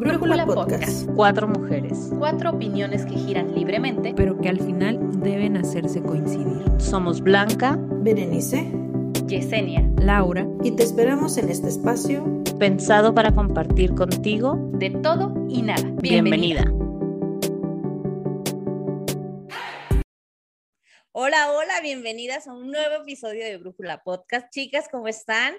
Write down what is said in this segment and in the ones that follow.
Brújula Podcast. Cuatro mujeres. Cuatro opiniones que giran libremente, pero que al final deben hacerse coincidir. Somos Blanca, Berenice, Yesenia, Laura, y te esperamos en este espacio pensado para compartir contigo de todo y nada. Bienvenida. Hola, hola, bienvenidas a un nuevo episodio de Brújula Podcast. Chicas, ¿cómo están?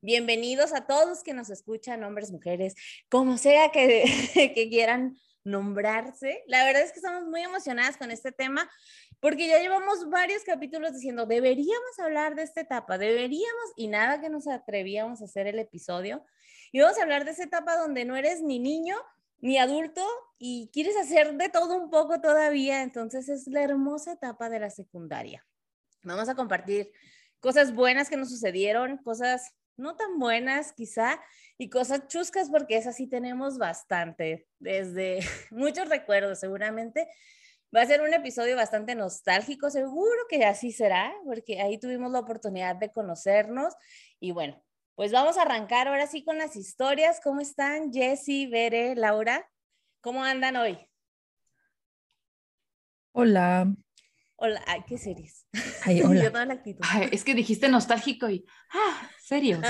Bienvenidos a todos que nos escuchan, hombres, mujeres, como sea que, que quieran nombrarse. La verdad es que estamos muy emocionadas con este tema porque ya llevamos varios capítulos diciendo, deberíamos hablar de esta etapa, deberíamos, y nada que nos atrevíamos a hacer el episodio. Y vamos a hablar de esa etapa donde no eres ni niño ni adulto y quieres hacer de todo un poco todavía. Entonces es la hermosa etapa de la secundaria. Vamos a compartir cosas buenas que nos sucedieron, cosas no tan buenas quizá, y cosas chuscas, porque esas sí tenemos bastante, desde muchos recuerdos seguramente. Va a ser un episodio bastante nostálgico, seguro que así será, porque ahí tuvimos la oportunidad de conocernos. Y bueno, pues vamos a arrancar ahora sí con las historias. ¿Cómo están, Jessy, Bere, Laura? ¿Cómo andan hoy? Hola. Hola, ay, qué series. Ay, hola. Yo toda la actitud. Ay, es que dijiste nostálgico y, ah, serio.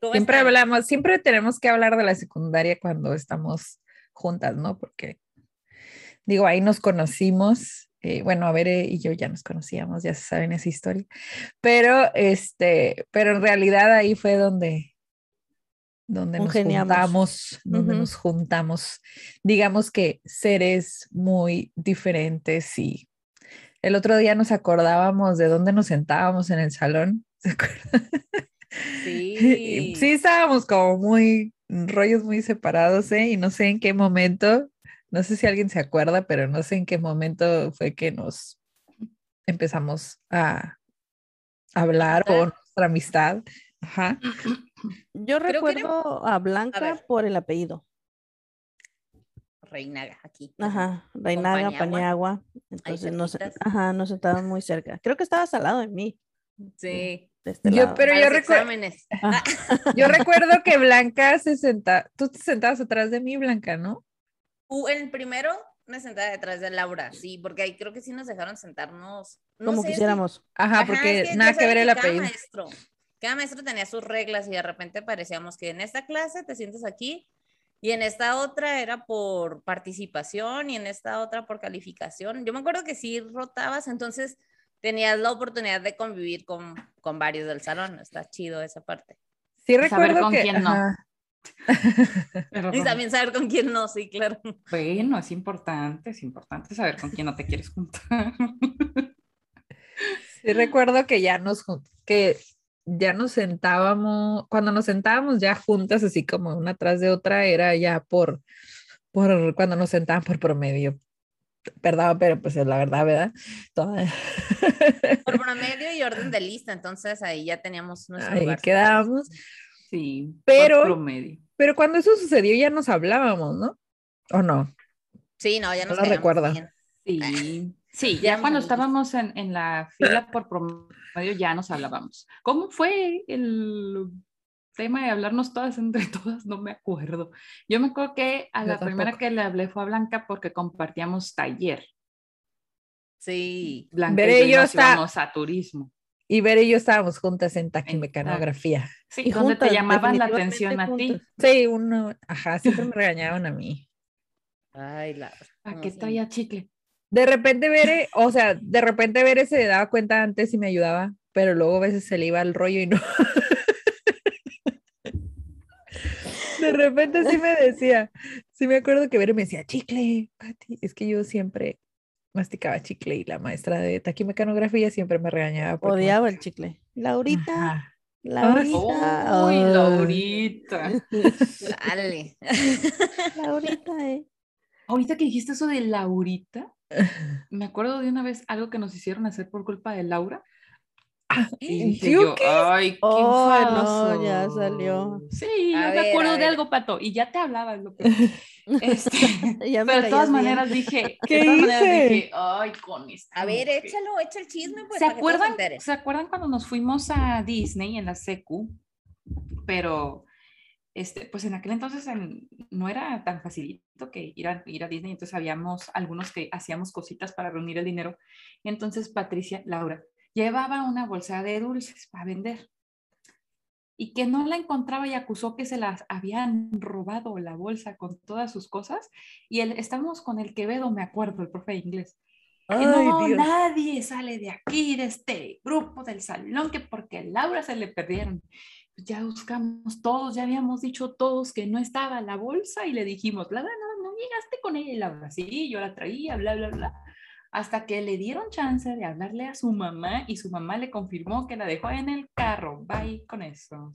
¿Cómo siempre están? hablamos, siempre tenemos que hablar de la secundaria cuando estamos juntas, ¿no? Porque, digo, ahí nos conocimos. eh, bueno, a ver, eh, y yo ya nos conocíamos, ya se saben esa historia. Pero, este, pero en realidad ahí fue donde, donde nos juntamos, donde nos juntamos. Digamos que seres muy diferentes y el otro día nos acordábamos de dónde nos sentábamos en el salón. ¿Se acuerdan? Sí. Sí, estábamos como muy rollos muy separados, ¿eh? Y no sé en qué momento, no sé si alguien se acuerda, pero no sé en qué momento fue que nos empezamos a hablar por ¿Juntar? nuestra amistad. Ajá. Yo Creo que era- recuerdo a Blanca por el apellido. Reinaga, aquí. Ajá, Reinaga, Paniagua. Paniagua. Entonces nos, cerquitas. ajá, nos sentaban muy cerca. Creo que estabas al lado de mí. Sí. De este Yo- lado. pero yo recuerdo, exámenes. Ah, yo recuerdo que Blanca se sentaba, tú te sentabas atrás de mí, Blanca, ¿no? Uh, el primero me sentaba detrás de Laura, sí, porque ahí creo que sí nos dejaron sentarnos. no como sé quisiéramos. Ajá, Ajá, porque es que nada que ver el apellido. maestro, cada maestro tenía sus reglas y de repente parecíamos que en esta clase te sientes aquí y en esta otra era por participación y en esta otra por calificación. Yo me acuerdo que sí rotabas, entonces tenías la oportunidad de convivir con, con varios del salón. Está chido esa parte. Sí Saber recuerdo con que quién no. Y también saber con quién no, sí, claro. bueno, es importante, es importante saber con quién no te quieres juntar. Sí recuerdo que ya nos que ya nos sentábamos, cuando nos sentábamos ya juntas, así como una tras de otra, era ya por, por cuando nos sentaban por promedio. Perdón, pero pues es la verdad, ¿verdad? Toda- Por promedio y orden de lista, entonces ahí ya teníamos nuestro Ahí lugar. quedábamos. Sí, Pero- por promedio. Pero cuando eso sucedió ya nos hablábamos, ¿no? ¿O no? Sí, no, ya No nos lo caíamos recuerdo. bien. Sí, sí, Ya ya cuando estábamos en, en la fila por promedio ya nos hablábamos. ¿Cómo fue el tema de hablarnos todas entre todas? No me acuerdo. Yo me acuerdo que a Yo la primera que le hablé fue a Blanca porque compartíamos taller. Sí. Blanca Veré, y yo, yo nos está- íbamos a turismo. Y Ver y yo estábamos juntas en taquimecanografía. Sí, Y donde juntas, te llamaban la atención a ti. Sí, uno, ajá, siempre me regañaban a mí. Ay, la. ¿Para como qué traía chicle? De repente Bere, o sea, de repente Bere se daba cuenta antes y me ayudaba, pero luego a veces se le iba el rollo y no. De repente sí me decía, sí me acuerdo que Bere me decía, chicle, Pati. Es que yo siempre masticaba chicle y la maestra de taquimecanografía siempre me regañaba. porque Odiaba el chicle. Laurita, Ajá. Laurita. Uy, Laurita. Dale. Laurita, eh. Ahorita que dijiste eso de Laurita, me acuerdo de una vez algo que nos hicieron hacer por culpa de Laura. Y dije ¿Yo yo, qué? ay, qué Oh, no, enfadoso". ya salió. Sí, yo ver, me acuerdo de algo, Pato, y ya te hablaba. Lo que... este, Ya me pero de todas bien. maneras dije, ¿Qué de todas maneras hice? dije, ay, con esto. A ver, échalo, echa el chisme, pues. ¿Se que acuerdan. ¿Se acuerdan cuando nos fuimos a Disney en la secu? Pero este, pues en aquel entonces en- no era tan facilito que ir a, ir a Disney, entonces habíamos algunos que hacíamos cositas para reunir el dinero. Entonces Patricia, Laura, llevaba una bolsa de dulces para vender y que no la encontraba y acusó que se las habían robado la bolsa con todas sus cosas. Y él, estábamos con el Quevedo, me acuerdo, el profe de inglés. Ay, no, Dios. nadie sale de aquí, de este grupo del salón, que porque Laura se le perdieron. Pues Ya buscamos todos, ya habíamos dicho todos que no estaba la bolsa y le dijimos, Laura, no, no llegaste con ella. Y Laura, sí, yo la traía, bla, bla, bla. Hasta que le dieron chance de hablarle a su mamá y su mamá le confirmó que la dejó en el carro. Bye con eso.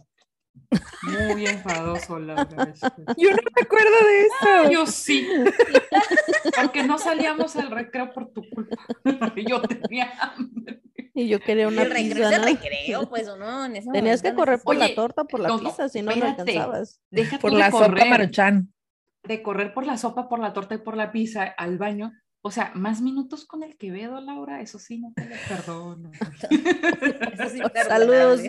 Muy enfadoso, Laura. después. Yo no me acuerdo de eso. Yo sí. Porque no salíamos al recreo por tu culpa. Yo tenía hambre. Y yo quería una el recreo pizza, es el ¿no? recreo, pues, ¿o no? En ese Tenías que correr por la torta, por la no, no, pizza, si no, no alcanzabas. Deja Por la sopa maruchan. de correr por la sopa, por la torta y por la pizza al baño. O sea, más minutos con el Quevedo, Laura, eso sí, no te lo perdono. Eso sí, Saludos.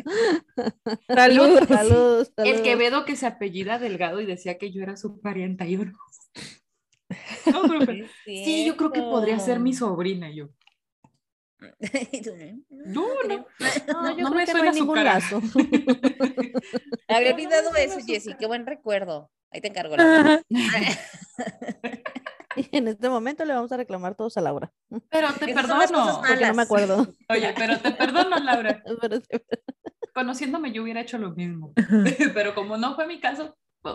Saludos. Saludos, El. Quevedo que se apellida Delgado y decía que yo era su parienta. y yo no. No. Es Sí, yo creo que podría ser mi sobrina. Yo, ¿no? no, no. No, No, yo no creo me que suena ningún cara. lazo. Olvidado eso, no, Jessy. Qué buen recuerdo. Ahí te encargo. Laura. Y en este momento le vamos a reclamar todos a Laura. Pero te Esas perdono. Porque no me acuerdo. Oye, pero te perdono, Laura. Pero Conociéndome yo hubiera hecho lo mismo. Pero como no fue mi caso, pues,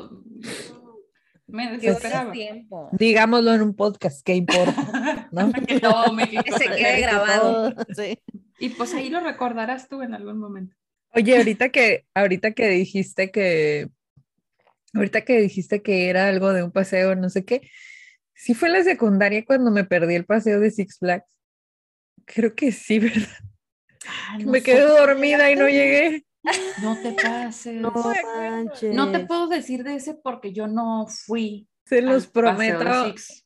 me desesperaba. tiempos. Digámoslo en un podcast, ¿qué importa? ¿No? que todo México Que se quede grabado. sí. Y pues ahí lo recordarás tú en algún momento. Oye, ahorita que, ahorita que dijiste que, ahorita que dijiste que era algo de un paseo, no sé qué, sí fue en la secundaria cuando me perdí el paseo de Six Flags. Creo que sí, ¿verdad? me quedé dormida y no llegué. No te pases. No No, te puedo decir de ese porque yo no fui. Se los prometo.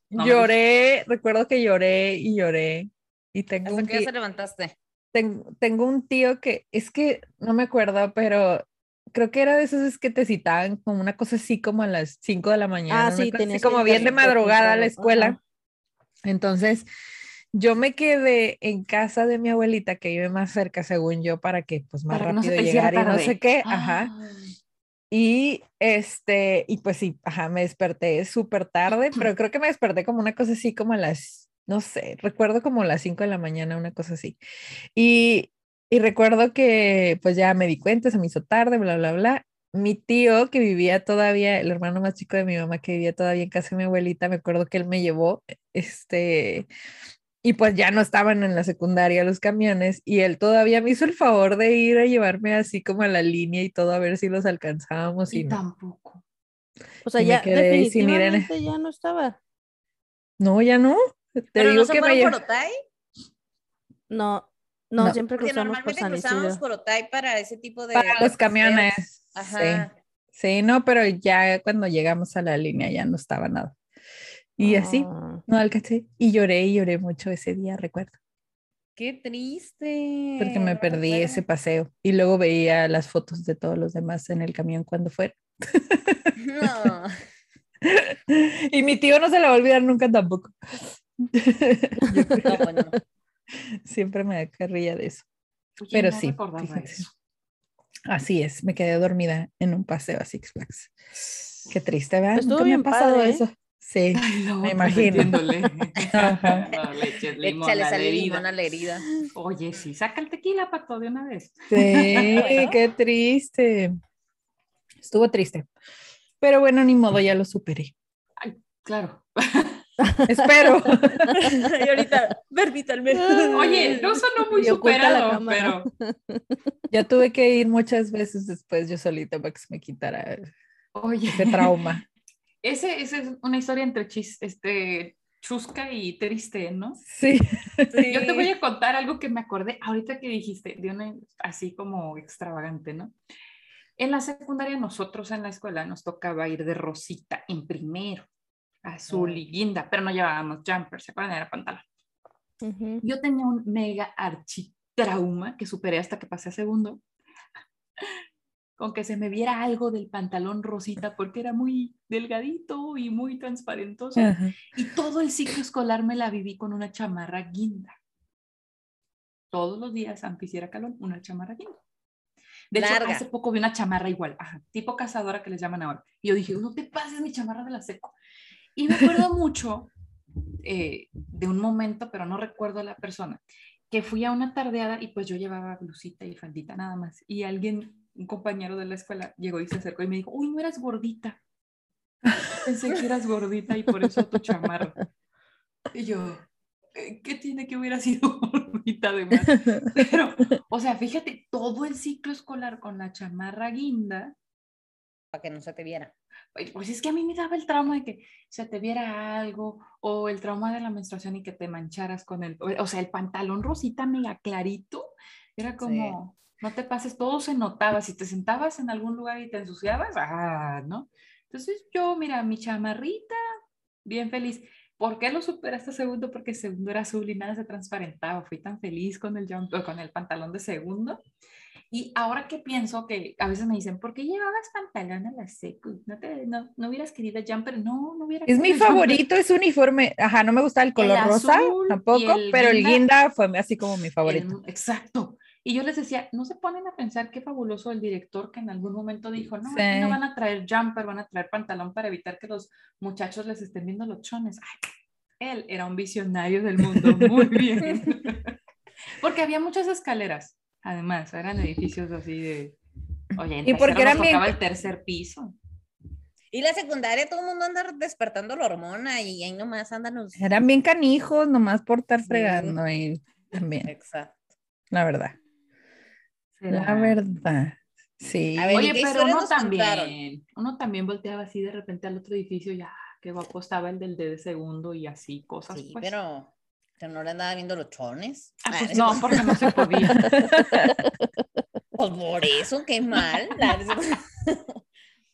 No Lloré, recuerdo que lloré y lloré. Y tengo Hasta un, que ya tío, se levantaste. ten- tengo un tío que, es que no me acuerdo, pero creo que era de veces que te citaban como una cosa así como a las 5 de la mañana. Ah, sí, así como bien de madrugada a la escuela. ajá. Entonces, yo me quedé en casa de mi abuelita, que vive más cerca, según yo, para que pues más Para no rápido hiciera llegar y no sé qué. Ajá. Ay. Y este, y pues sí, ajá, me desperté súper tarde, pero creo que me desperté como una cosa así, como a las, no sé, recuerdo como las 5 de la mañana, una cosa así. Y, y recuerdo que pues ya me di cuenta, se me hizo tarde, bla, bla, bla. Mi tío que vivía todavía, el hermano más chico de mi mamá que vivía todavía en casa de mi abuelita, me acuerdo que él me llevó, este, y pues ya no estaban en la secundaria los camiones y él todavía me hizo el favor de ir a llevarme así como a la línea y todo a ver si los alcanzábamos y Y no. tampoco. O sea, y ya quedé sin ir en- definitivamente ya no estaba. No, ya no. Te Pero digo no se que me por Otay, No, no, No. siempre porque cruzamos por normalmente San cruzábamos Isidro. por Otay para ese tipo de. para los camiones. Ajá. Sí. Sí, no, pero ya cuando llegamos a la línea ya no estaba nada. Y así, Ah, no alcancé. Y lloré y lloré mucho ese día, recuerdo, Qué triste. porque me perdí ese paseo. Y luego veía las fotos de todos los demás en el camión cuando fueron. No. Y mi tío no se la va a olvidar nunca tampoco. No, bueno. siempre me da carrilla de eso. Oye, Pero no sí, eso. Así es, me quedé dormida en un paseo a Six Flags. Qué triste, ¿verdad? Estuvo Nunca me ha pasado padre, ¿eh? Sí, Ay, Me imagino. No, limón Échale sal limón a la herida. Oye, sí, saca el tequila, pato, de una vez. sí, qué triste. Estuvo triste. Pero bueno, ni modo, ya lo superé. Claro. Espero. y ahorita, menos. Oye, no sonó muy superado, pero. Ya tuve que ir muchas veces después yo solita para que se me quitara Oye, ese trauma. Ese, ese es una historia entre chis, este, chusca y triste, ¿no? Sí. Yo te voy a contar algo que me acordé ahorita que dijiste, de una así como extravagante, ¿no? En la secundaria, nosotros en la escuela nos tocaba ir de rosita en primero, azul y guinda, pero no llevábamos jumper, ¿se acuerdan? Era pantalón. Ujú. Yo tenía un mega architrauma que superé hasta que pasé a segundo. Con que se me viera algo del pantalón rosita porque era muy delgadito y muy transparentoso. Ajá. Y todo el ciclo escolar me la viví con una chamarra guinda. Todos los días, aunque hiciera calor, una chamarra guinda. De hecho, Larga. hace poco vi una chamarra igual, ajá, tipo cazadora que les llaman ahora. Y yo dije, no te pases mi chamarra de la seco. Y me acuerdo mucho eh, de un momento, pero no recuerdo a la persona, que fui a una tardeada y pues yo llevaba blusita y faldita nada más. Y alguien, un compañero de la escuela, llegó y se acercó y me dijo, uy, no eras gordita. Pensé que eras gordita y por eso tu chamarra. Y yo, "Eh, ¿qué tiene que hubiera sido gordita además? Pero, o sea, fíjate, todo el ciclo escolar con la chamarra guinda, Para que no se te viera. Pues es que a mí me daba el trauma de que se te viera algo o el trauma de la menstruación y que te mancharas con el, o sea, el pantalón rosita mega clarito, era como, no te pases, todo se notaba, si te sentabas en algún lugar y te ensuciabas, ah, ¿no? Entonces yo, mira, mi chamarrita, bien feliz. ¿Por qué lo superaste segundo? Porque segundo era azul y nada se transparentaba. Fui tan feliz con el, jump- con el pantalón de segundo. Y ahora que pienso que a veces me dicen, ¿por qué llevabas pantalón a la secu? ¿No, te, no, no hubieras querido jumper? No, no hubiera Es mi querido jumper. favorito, es uniforme. Ajá, no me gusta el color rosa tampoco, el pero el guinda- guinda fue así como mi favorito. El- exacto. Y yo les decía, no se ponen a pensar qué fabuloso el director que en algún momento dijo, no, aquí Sí. no van a traer jumper, van a traer pantalón para evitar que los muchachos les estén viendo los chones. Ay, él era un visionario del mundo, muy bien. Porque había muchas escaleras, además, eran edificios así de... Oye, Y porque eran bien- tocaba el tercer piso. Y la secundaria, todo el mundo anda despertando la hormona y ahí nomás andan los... Eran bien canijos, nomás por estar Sí. fregando y también, Exacto. la verdad. La verdad. Sí. A ver, ¿y Oye, pero uno contaron? también, uno también volteaba así de repente al otro edificio, ya, qué guapo estaba el del D de segundo y así, cosas. Sí, pues. pero que no le andaba viendo los chones. Ah, Ah, pues es- no, porque no se podía. Pues por eso, qué mal.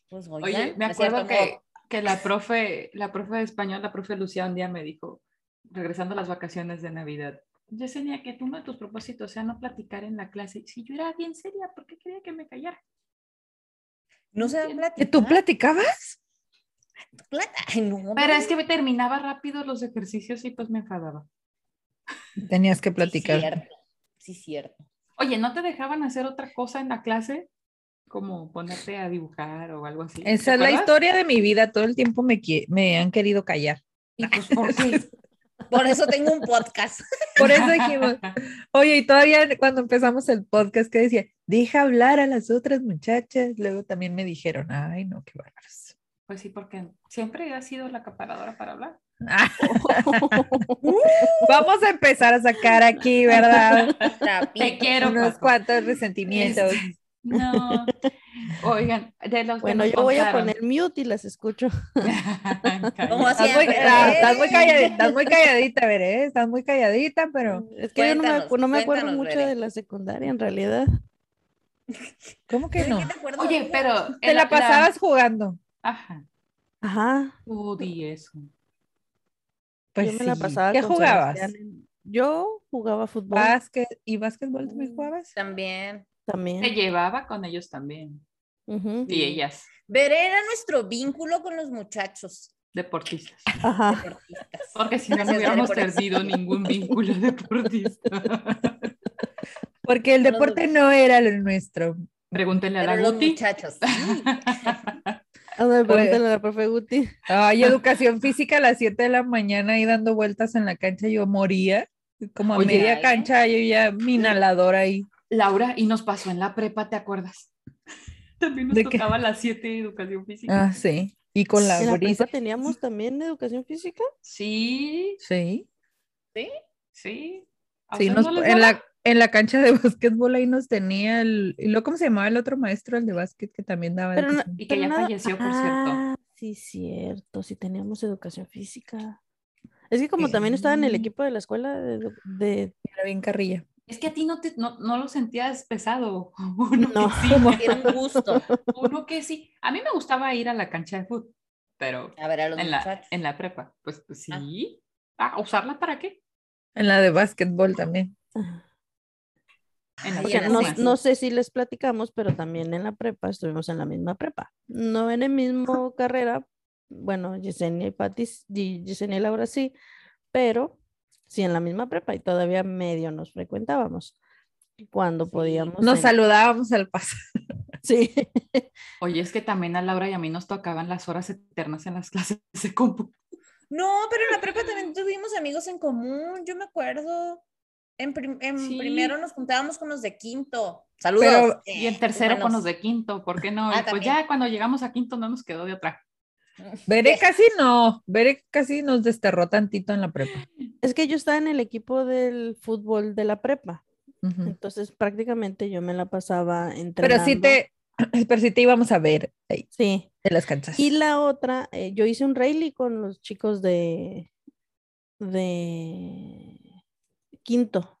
Pues Oye, oigan, me no es cierto, acuerdo que, como- que la profe, la profe de español, la profe Lucía, un día me dijo, regresando a las vacaciones de Navidad, Yesenia, que uno de tus propósitos sea no platicar en la clase. Si yo era bien seria, ¿por qué quería que me callara? no se. ¿Que tú platicabas? plata. Ay, no, Pero es que me terminaba rápido los ejercicios y pues me enfadaba. Tenías que sí, platicar. cierto. Sí, cierto. Oye, ¿no te dejaban hacer otra cosa en la clase? Como ponerte a dibujar o algo así. ¿te Esa es la historia de mi vida. Todo el tiempo me, me han querido callar. Y pues, ¿por qué? Por eso tengo un podcast. Por eso dijimos, oye, y todavía cuando empezamos el podcast que decía, deja hablar a las otras muchachas, luego también me dijeron, ay, no, qué bárbaros. Pues sí, porque siempre ha sido la acaparadora para hablar. Vamos a empezar a sacar aquí, ¿verdad? Trapito. quiero, Unos Paco. cuantos resentimientos. Este, No. Oigan, de los Bueno, yo voy a poner mute y las escucho. Como Estás muy, estás muy calladita, estás muy calladita, Veré, estás muy calladita, pero Es que yo no me, no me acuerdo mucho de la secundaria en realidad. ¿cómo que ¿De no? te? Oye, pero. Te la pasabas jugando. Ajá. Ajá. Di eso. Pues yo me la pasaba ¿Qué jugabas? Sebastián Yo jugaba fútbol Básquet y básquetbol también jugabas. También. También. llevaba con ellos también. Y ellas, Veré era nuestro vínculo con los muchachos deportistas. Ajá. deportistas. Porque si no, no hubiéramos perdido ningún vínculo deportista. Porque el Los deporte no era lo nuestro. Pregúntenle a Pero la los Guti. muchachos. sí. Ándale, Pues- pregúntale a la profe Guti. Ay, educación física a las 7 de la mañana ahí dando vueltas en la cancha, yo moría. Como a Oye, media cancha, yo ya mi inhalador ahí. Laura, y nos pasó en la prepa, ¿te acuerdas? También nos tocaba a las 7 educación física. Ah, sí. Y con la ¿En la prepa teníamos también educación física? Sí, Sí. ¿Sí? sí. ¿A Sí, nos- no en, la, en la cancha de básquetbol ahí nos tenía el. ¿Y luego cómo se llamaba el otro maestro, el de básquet, que también daba Pero no- educación? Y que ya nada- falleció, por cierto. Ah, sí, cierto. Sí teníamos educación física. Es que como también estaba en el equipo de la escuela de, de- Era bien carrilla. Es que a ti no, te, no, no lo sentías pesado. Uno No. que sí. Tiene un gusto. Uno que sí. A mí me gustaba ir a la cancha de fútbol, pero A ver, a los en la, en la prepa, pues, pues Ah. sí. Ah, ¿usarla para qué? En la de básquetbol también. Ay, no, sé si les platicamos, pero también en la prepa estuvimos en la misma prepa. No en el mismo carrera. Bueno, Yesenia y Pati, s- y Yesenia y Laura sí, pero sí en la misma prepa y todavía medio nos frecuentábamos. Cuando podíamos. Nos en- saludábamos al paso. Sí. Oye, es que también a Laura y a mí nos tocaban las horas eternas en las clases de compu. No, pero en la prepa también tuvimos amigos en común, yo me acuerdo. En, prim- en Sí. primero nos juntábamos con los de quinto. Saludos. Pero- Y en tercero con los de quinto, ¿por qué no? Ah, pues también. ya cuando llegamos a quinto no nos quedó de otra. Veré casi no, Veré casi nos desterró tantito en la prepa. Es que yo estaba en el equipo del fútbol de la prepa. Entonces prácticamente yo me la pasaba Pero entrenando. sí te, pero sí te íbamos a ver ahí Sí. en las canchas. Y la otra, eh, yo hice un rally con los chicos de, de quinto.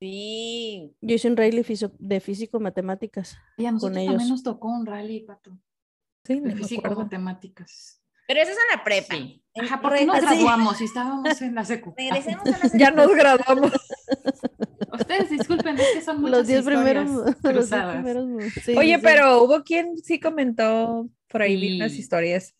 Sí. Yo hice un rally de físico-matemáticas. Y a nosotros ellos. también nos tocó un rally, Pato, Sí, me físico acuerdo. matemáticas. Pero eso es en la prepa. Sí. Ajá, porque nos sí. graduamos y estábamos en la secu. Regresemos a la Ya secu. nos graduamos. Ustedes disculpen, es que son muchas Los diez primeros. los diez primeros sí, Oye, sí, sí. pero hubo quien sí comentó por ahí unas Sí. historias.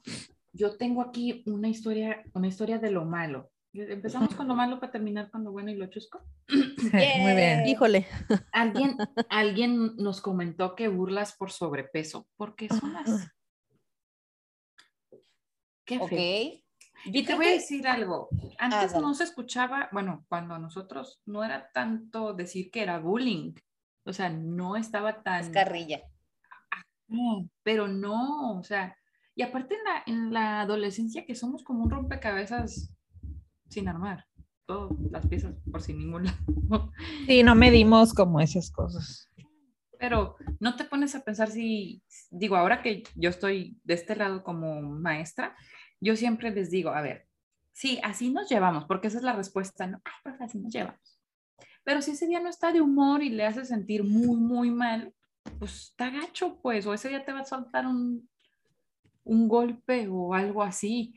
Yo tengo aquí una historia, una historia de lo malo. Empezamos con lo malo para terminar con lo bueno y lo chusco. Muy bien. Híjole. Alguien, alguien nos comentó que burlas por sobrepeso, porque son Ah. las... Qué feo. Ok. Y te voy a decir algo. Antes dale. no se escuchaba, bueno, cuando nosotros no era tanto decir que era bullying. O sea, no estaba tan... Es carrilla. No, pero no, o sea, y aparte en la, en la adolescencia que somos como un rompecabezas sin armar, todas las piezas por sin ningún lado. Sí, no medimos como esas cosas. Pero no te pones a pensar si, digo, ahora que yo estoy de este lado como maestra, yo siempre les digo, a ver, sí, así nos llevamos, porque esa es la respuesta, ¿no? Ay, profe, así nos llevamos. Pero si ese día no está de humor y le hace sentir muy, muy mal, pues está gacho, pues, o ese día te va a saltar un, un golpe o algo así.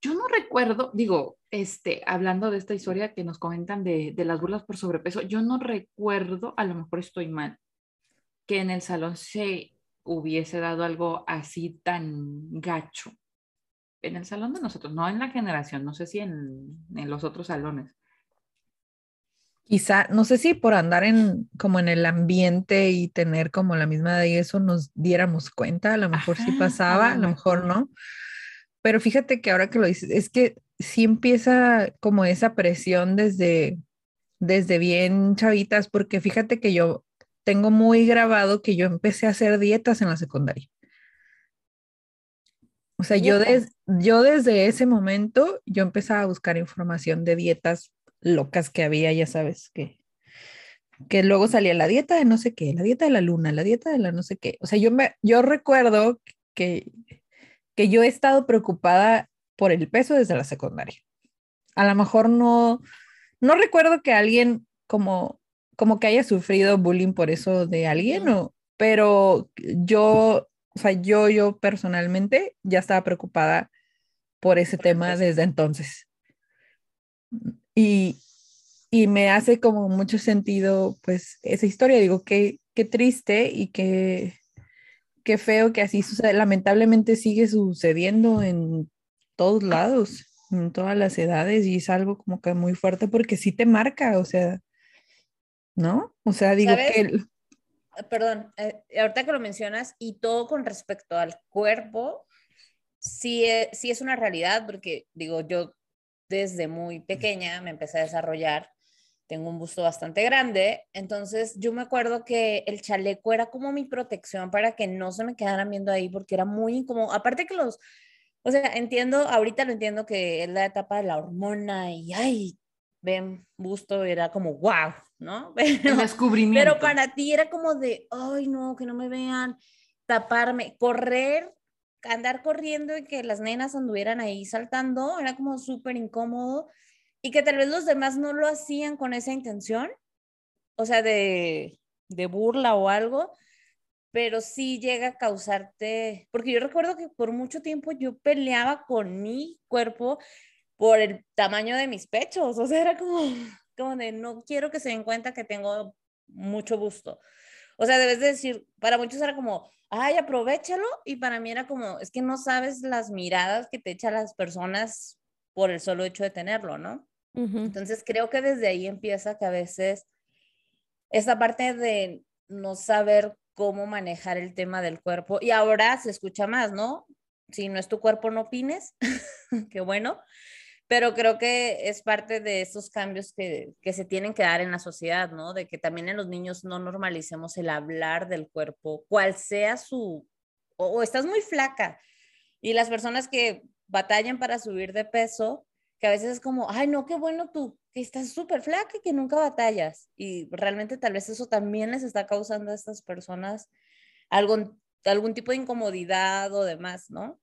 Yo no recuerdo, digo, este, hablando de esta historia que nos comentan de, de las burlas por sobrepeso, yo no recuerdo, a lo mejor estoy mal, que en el salón se hubiese dado algo así tan gacho. En el salón de nosotros, no en la generación, no sé si en, en los otros salones. Quizá, no sé si por andar en como en el ambiente y tener como la misma edad y eso nos diéramos cuenta, a lo mejor sí pasaba, a lo mejor. no. Pero fíjate que ahora que lo dices, es que sí empieza como esa presión desde, desde bien chavitas, porque fíjate que yo tengo muy grabado que yo empecé a hacer dietas en la secundaria. O sea, yo, des- yo desde ese momento, yo empezaba a buscar información de dietas locas que había, ya sabes, que, que luego salía la dieta de no sé qué, la dieta de la luna, la dieta de la no sé qué. O sea, yo, me, yo recuerdo que, que yo he estado preocupada por el peso desde la secundaria. A lo mejor no, no recuerdo que alguien como, como que haya sufrido bullying por eso de alguien, o, pero yo, o sea, yo, yo personalmente ya estaba preocupada por ese tema desde entonces. Y, y me hace como mucho sentido, pues, esa historia. Digo, qué, qué triste y qué, qué feo que así sucede. Lamentablemente sigue sucediendo en todos lados, en todas las edades, y es algo como que muy fuerte porque sí te marca, o sea, ¿no? O sea, digo ¿Sabes? que el- Perdón, eh, ahorita que lo mencionas y todo con respecto al cuerpo, sí, e- sí es una realidad porque digo, yo desde muy pequeña me empecé a desarrollar, tengo un busto bastante grande, entonces yo me acuerdo que el chaleco era como mi protección para que no se me quedaran viendo ahí porque era muy incómodo, aparte que los, o sea, entiendo, ahorita lo entiendo que es la etapa de la hormona y ay, ven, busto, era como wow, ¿no? El Pero- descubrimiento. pero para ti era como de, ay, no, que no me vean, taparme, correr, andar corriendo y que las nenas anduvieran ahí saltando, era como súper incómodo y que tal vez los demás no lo hacían con esa intención, o sea, de, de burla o algo, pero sí llega a causarte, porque yo recuerdo que por mucho tiempo yo peleaba con mi cuerpo por el tamaño de mis pechos, o sea, era como, como de, no quiero que se den cuenta que tengo mucho gusto. O sea, debes de decir, para muchos era como, ay, aprovechalo, y para mí era como, es que no sabes las miradas que te echan las personas por el solo hecho de tenerlo, ¿no? Entonces creo que desde ahí empieza que a veces esa parte de no saber cómo manejar el tema del cuerpo, y ahora se escucha más, ¿no? Si no es tu cuerpo, no opines, qué bueno, pero creo que es parte de esos cambios que, que, se tienen que dar en la sociedad, ¿no? De que también en los niños no normalicemos el hablar del cuerpo, cual sea su, o, o estás muy flaca, y las personas que batallan para subir de peso, que a veces es como, ay, no, qué bueno tú, que estás súper flaca y que nunca batallas. Y realmente tal vez eso también les está causando a estas personas algún, algún tipo de incomodidad o demás, ¿no?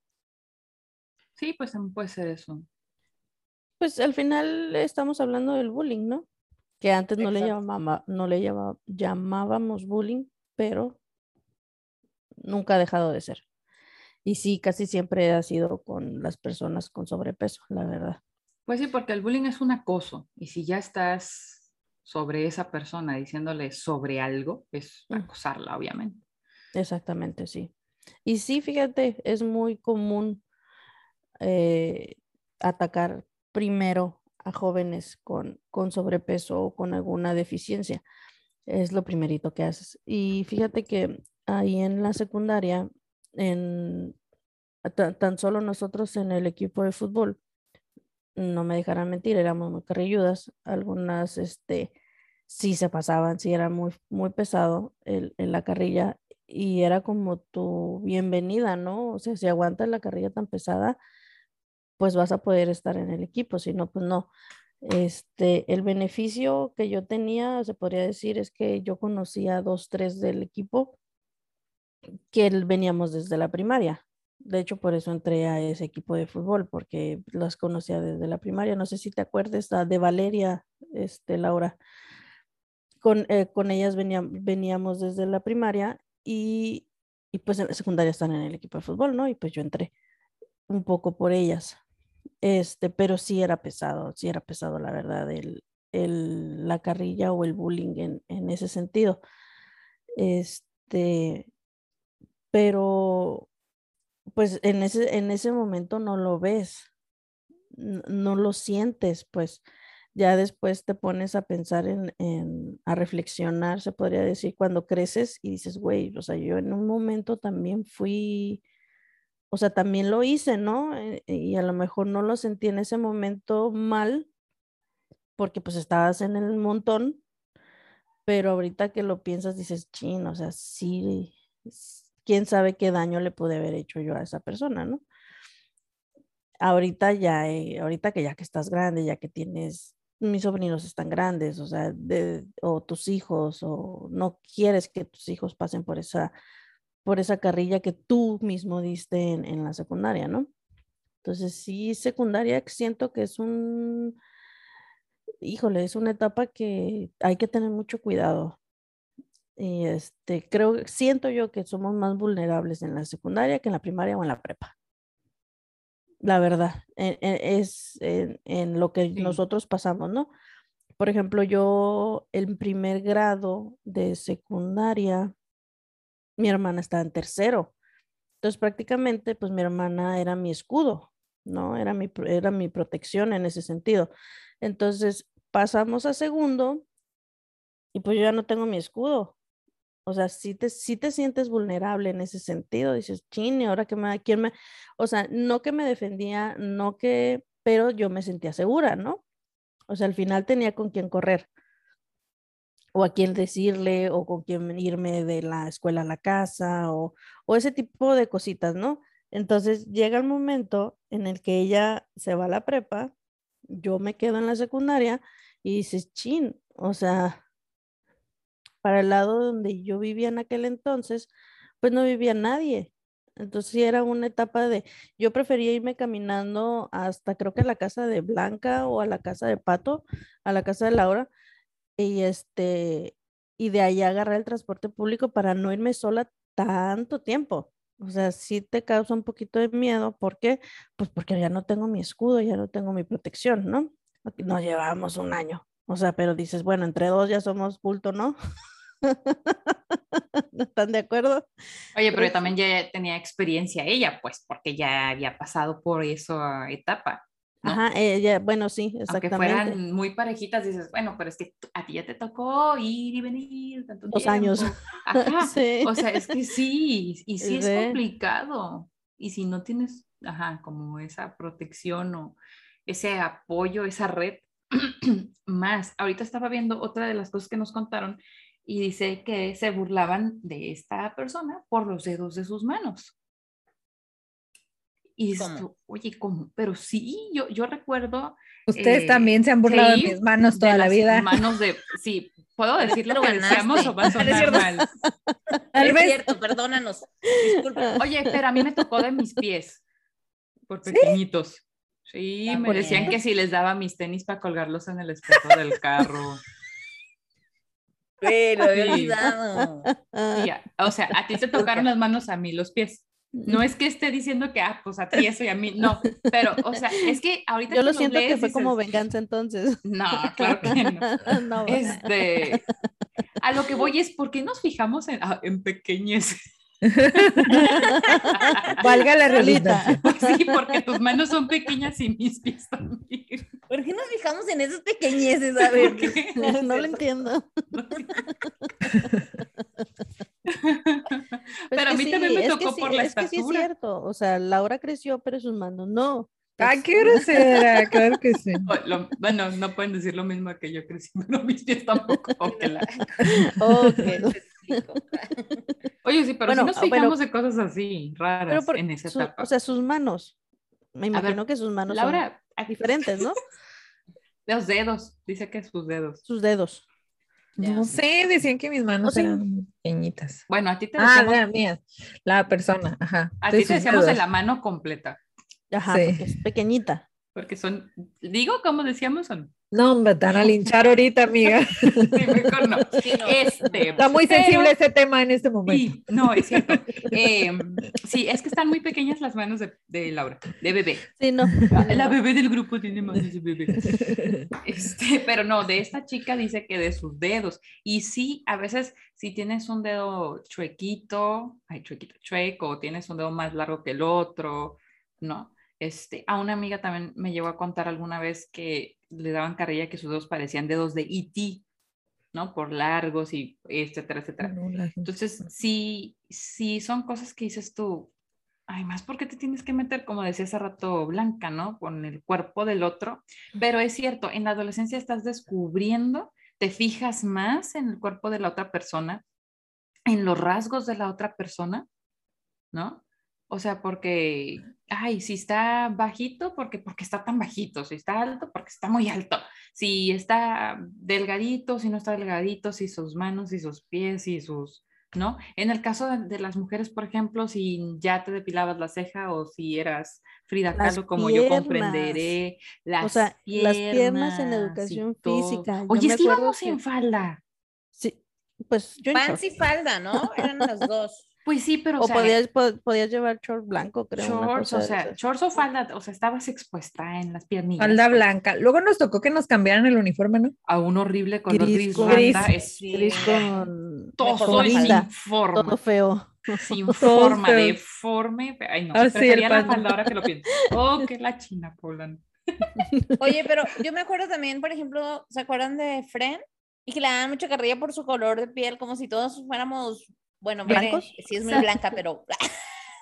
Sí, pues puede ser eso. Pues al final estamos hablando del bullying, ¿no? Que antes no le, llamaba, no le llamábamos bullying, pero nunca ha dejado de ser. Y sí, casi siempre ha sido con las personas con sobrepeso, la verdad. Pues sí, porque el bullying es un acoso y si ya estás sobre esa persona diciéndole sobre algo, es mm. acosarla, obviamente. Exactamente, sí. Y sí, fíjate, es muy común eh, atacar primero a jóvenes con, con sobrepeso o con alguna deficiencia. Es lo primerito que haces. Y fíjate que ahí en la secundaria, en, tan solo nosotros en el equipo de fútbol, no me dejarán mentir, éramos muy carrilludas, algunas este, sí se pasaban, sí era muy, muy pesado el, en la carrilla y era como tu bienvenida, ¿no? O sea, si aguantas la carrilla tan pesada, pues vas a poder estar en el equipo, si no, pues no. Este, el beneficio que yo tenía, se podría decir, es que yo conocía a dos, tres del equipo que veníamos desde la primaria. De hecho, por eso entré a ese equipo de fútbol, porque las conocía desde la primaria. No sé si te acuerdas de Valeria, este, Laura. Con, eh, con ellas veníamos desde la primaria y, y, pues en la secundaria están en el equipo de fútbol, ¿no? Y pues yo entré un poco por ellas. Este, pero sí era pesado, sí era pesado, la verdad, el, el, la carrilla o el bullying en, en ese sentido. Este, pero pues en ese, en ese momento no lo ves, no lo sientes, pues ya después te pones a pensar en, en, a reflexionar, se podría decir, cuando creces y dices, güey, o sea, yo en un momento también fui, o sea, también lo hice, ¿no? Eh, y a lo mejor no lo sentí en ese momento mal, porque pues estabas en el montón, pero ahorita que lo piensas dices, chin, o sea, sí, quién sabe qué daño le pude haber hecho yo a esa persona, ¿no? Ahorita ya, eh, ahorita que ya que estás grande, ya que tienes, mis sobrinos están grandes, o sea, o tus hijos, o no quieres que tus hijos pasen por esa, por esa carrilla que tú mismo diste en, en la secundaria, ¿no? Entonces, sí, secundaria siento que es un, híjole, es una etapa que hay que tener mucho cuidado. Y este, creo, siento yo que somos más vulnerables en la secundaria que en la primaria o en la prepa. La verdad, e, e, es en, lo que nosotros pasamos, ¿no? Por ejemplo, yo en primer grado de secundaria, mi hermana estaba en tercero. Entonces prácticamente, pues mi hermana era mi escudo, ¿no? Era mi, era mi protección en ese sentido. Entonces pasamos a segundo y pues yo ya no tengo mi escudo. O sea, si te, si te sientes vulnerable en ese sentido, dices, chini, ahora que me, ¿quién me? O sea, no que me defendía, no que, pero yo me sentía segura, ¿no? O sea, al final tenía con quién correr, o a quién decirle, o con quién irme de la escuela a la casa, o, o ese tipo de cositas, ¿no? Entonces llega el momento en el que ella se va a la prepa, yo me quedo en la secundaria y dices, chin, o sea, para el lado donde yo vivía en aquel entonces, pues no vivía nadie. Entonces era una etapa de, yo prefería irme caminando hasta creo que a la casa de Blanca o a la casa de Pato, a la casa de Laura, y este, y de ahí agarrar el transporte público para no irme sola tanto tiempo. O sea, sí te causa un poquito de miedo. ¿Por qué? Pues porque ya no tengo mi escudo, ya no tengo mi protección, ¿no? Nos llevamos un año O sea, pero dices, bueno, entre dos ya somos bulto, ¿no? ¿No están de acuerdo? Oye, pero Pues- también ya tenía experiencia ella, pues, porque ya había pasado por esa etapa. ¿No? Ajá, ella, bueno, sí, Aunque exactamente. fueran muy parejitas, dices, bueno, pero es que a ti ya te tocó ir y venir tanto Dos años. Ajá. Sí. O sea, es que sí, y sí es complicado. Y si no tienes, ajá, como esa protección o ese apoyo, esa red, más. Ahorita estaba viendo otra de las cosas que nos contaron y dice que se burlaban de esta persona por los dedos de sus manos. Y dices ¿Cómo? tú, oye, ¿cómo? Pero sí, yo, yo recuerdo Ustedes Eh, también se han burlado sí, de mis manos de toda la vida. Manos de, sí, puedo decir lo que decíamos o va a No es sonar cierto. mal. Tal es cierto, perdónanos. Disculpa. Oye, pero a mí me tocó de mis pies, por pequeñitos. Sí, me decían que si les daba mis tenis para colgarlos en el espejo del carro. Había Sí. olvidado. A- o sea, a ti te tocaron las manos, a mí los pies. No es que esté diciendo que, ah, pues a ti eso y a mí, no. Pero, o sea, es que ahorita Yo lo los siento que fue como venganza entonces. No, claro que no. No, Este, a lo que voy es, ¿por qué nos fijamos en, ah, en pequeñez? Valga la. Pues sí, porque tus manos son pequeñas y mis pies también. ¿Por qué nos fijamos en esas pequeñeces? A ver. No lo entiendo. Pero a que mí sí, también me es que tocó sí, por la es que sí es estatura. cierto. O sea, Laura creció, pero sus manos no. Ay, qué grosera, claro que sí. Lo- bueno, no pueden decir lo mismo que yo crecí, pero mis pies tampoco. ok, la- Ok. Oye, sí, pero Bueno, sí nos ah, fijamos de cosas así raras Pero por- en esa su- etapa. o sea, sus manos. Me ver, imagino que sus manos son Laura, a diferentes, ¿no? Los dedos, dice que sus dedos. Sus dedos. No sé, decían que mis manos O sea, eran pequeñitas. Bueno, a ti te Ah, decíamos, las mías. La persona, ajá. a ti te decíamos en dedos. la mano completa, Ajá, Sí. porque es pequeñita. porque son, digo, como decíamos, son. No, me van a linchar ahorita, amiga. Sí, mejor no. Sí, no. Este, Está muy pero- sensible ese tema en este momento. Sí, no, es cierto. Eh, sí, es que están muy pequeñas las manos de, de Laura, de bebé. Sí, no. La bebé del grupo tiene manos de bebé. Este, pero no, de esta chica dice que de sus dedos. Y sí, a veces si tienes un dedo chuequito, ay, chuequito, chueco, o tienes un dedo más largo que el otro, no. Este, a una amiga también me llegó a contar alguna vez que le daban carrilla que sus dedos parecían dedos de E.T., ¿no? Por largos y etcétera, etcétera. No, Entonces, sí, sí son cosas que dices tú, ay, más porque te tienes que meter, como decía hace rato Blanca, ¿no? Con el cuerpo del otro. Pero es cierto, en la adolescencia estás descubriendo, te fijas más en el cuerpo de la otra persona, en los rasgos de la otra persona, ¿no? O sea, porque, ay, si está bajito, porque, porque está tan bajito, si está alto, porque está muy alto, si está delgadito, si no está delgadito, si sus manos, si sus pies, si sus, ¿no? En el caso de, de las mujeres, por ejemplo, si ya te depilabas la ceja o si eras Frida Kahlo, como yo piernas. comprenderé, las O sea, las piernas en piernas educación física. Yo Oye, es que íbamos que- en falda. Sí, pues yo. Pants y falda, ¿no? Eran las dos. Pues sí, pero O sea, podías, po- podías llevar short blanco, creo. shorts, o sea, shorts o falda, o sea, estabas expuesta en las piernillas. Falda pues. blanca. Luego nos tocó que nos cambiaran el uniforme, ¿no? A un horrible color Gris gris, Gris. es Gris con todo sin forma, todo feo. sin Todo forma, feo. deforme. Ay, no, Ah, sí, prefería el la falda ahora que lo pienso. Oh, que la china, Polan. Oye, pero yo me acuerdo también, por ejemplo, ¿se acuerdan de Fren? Y que le daban mucha carrilla por su color de piel, como si todos fuéramos, bueno, ¿Blancos? sí es muy blanca, pero